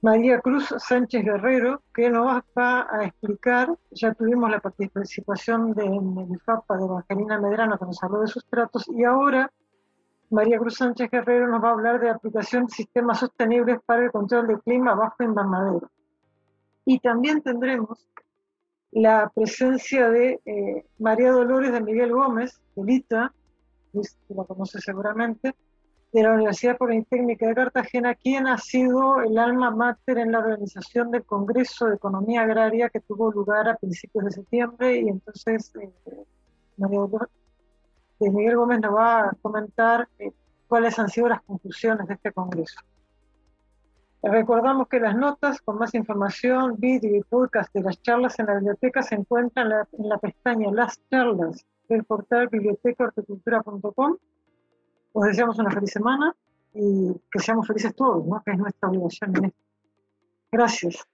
María Cruz Sánchez Guerrero, que nos va a explicar, ya tuvimos la participación de, FAPA de Evangelina Medrano que nos habló de sustratos, y ahora María Cruz Sánchez Guerrero nos va a hablar de aplicación de sistemas sostenibles para el control del clima bajo invernadero. Y también tendremos la presencia de eh, María Dolores de Miguel Gómez, de Lita, la conoce seguramente, de la Universidad Politécnica de Cartagena, quien ha sido el alma mater en la organización del Congreso de Economía Agraria que tuvo lugar a principios de septiembre y entonces eh, María Dolores de Miguel Gómez nos va a comentar eh, cuáles han sido las conclusiones de este Congreso. Recordamos que las notas con más información, vídeo y podcast de las charlas en la biblioteca se encuentran en la, pestaña Las charlas del portal bibliotecahorticultura.com. Os deseamos una feliz semana y que seamos felices todos, ¿no? que es nuestra obligación en esto. Gracias.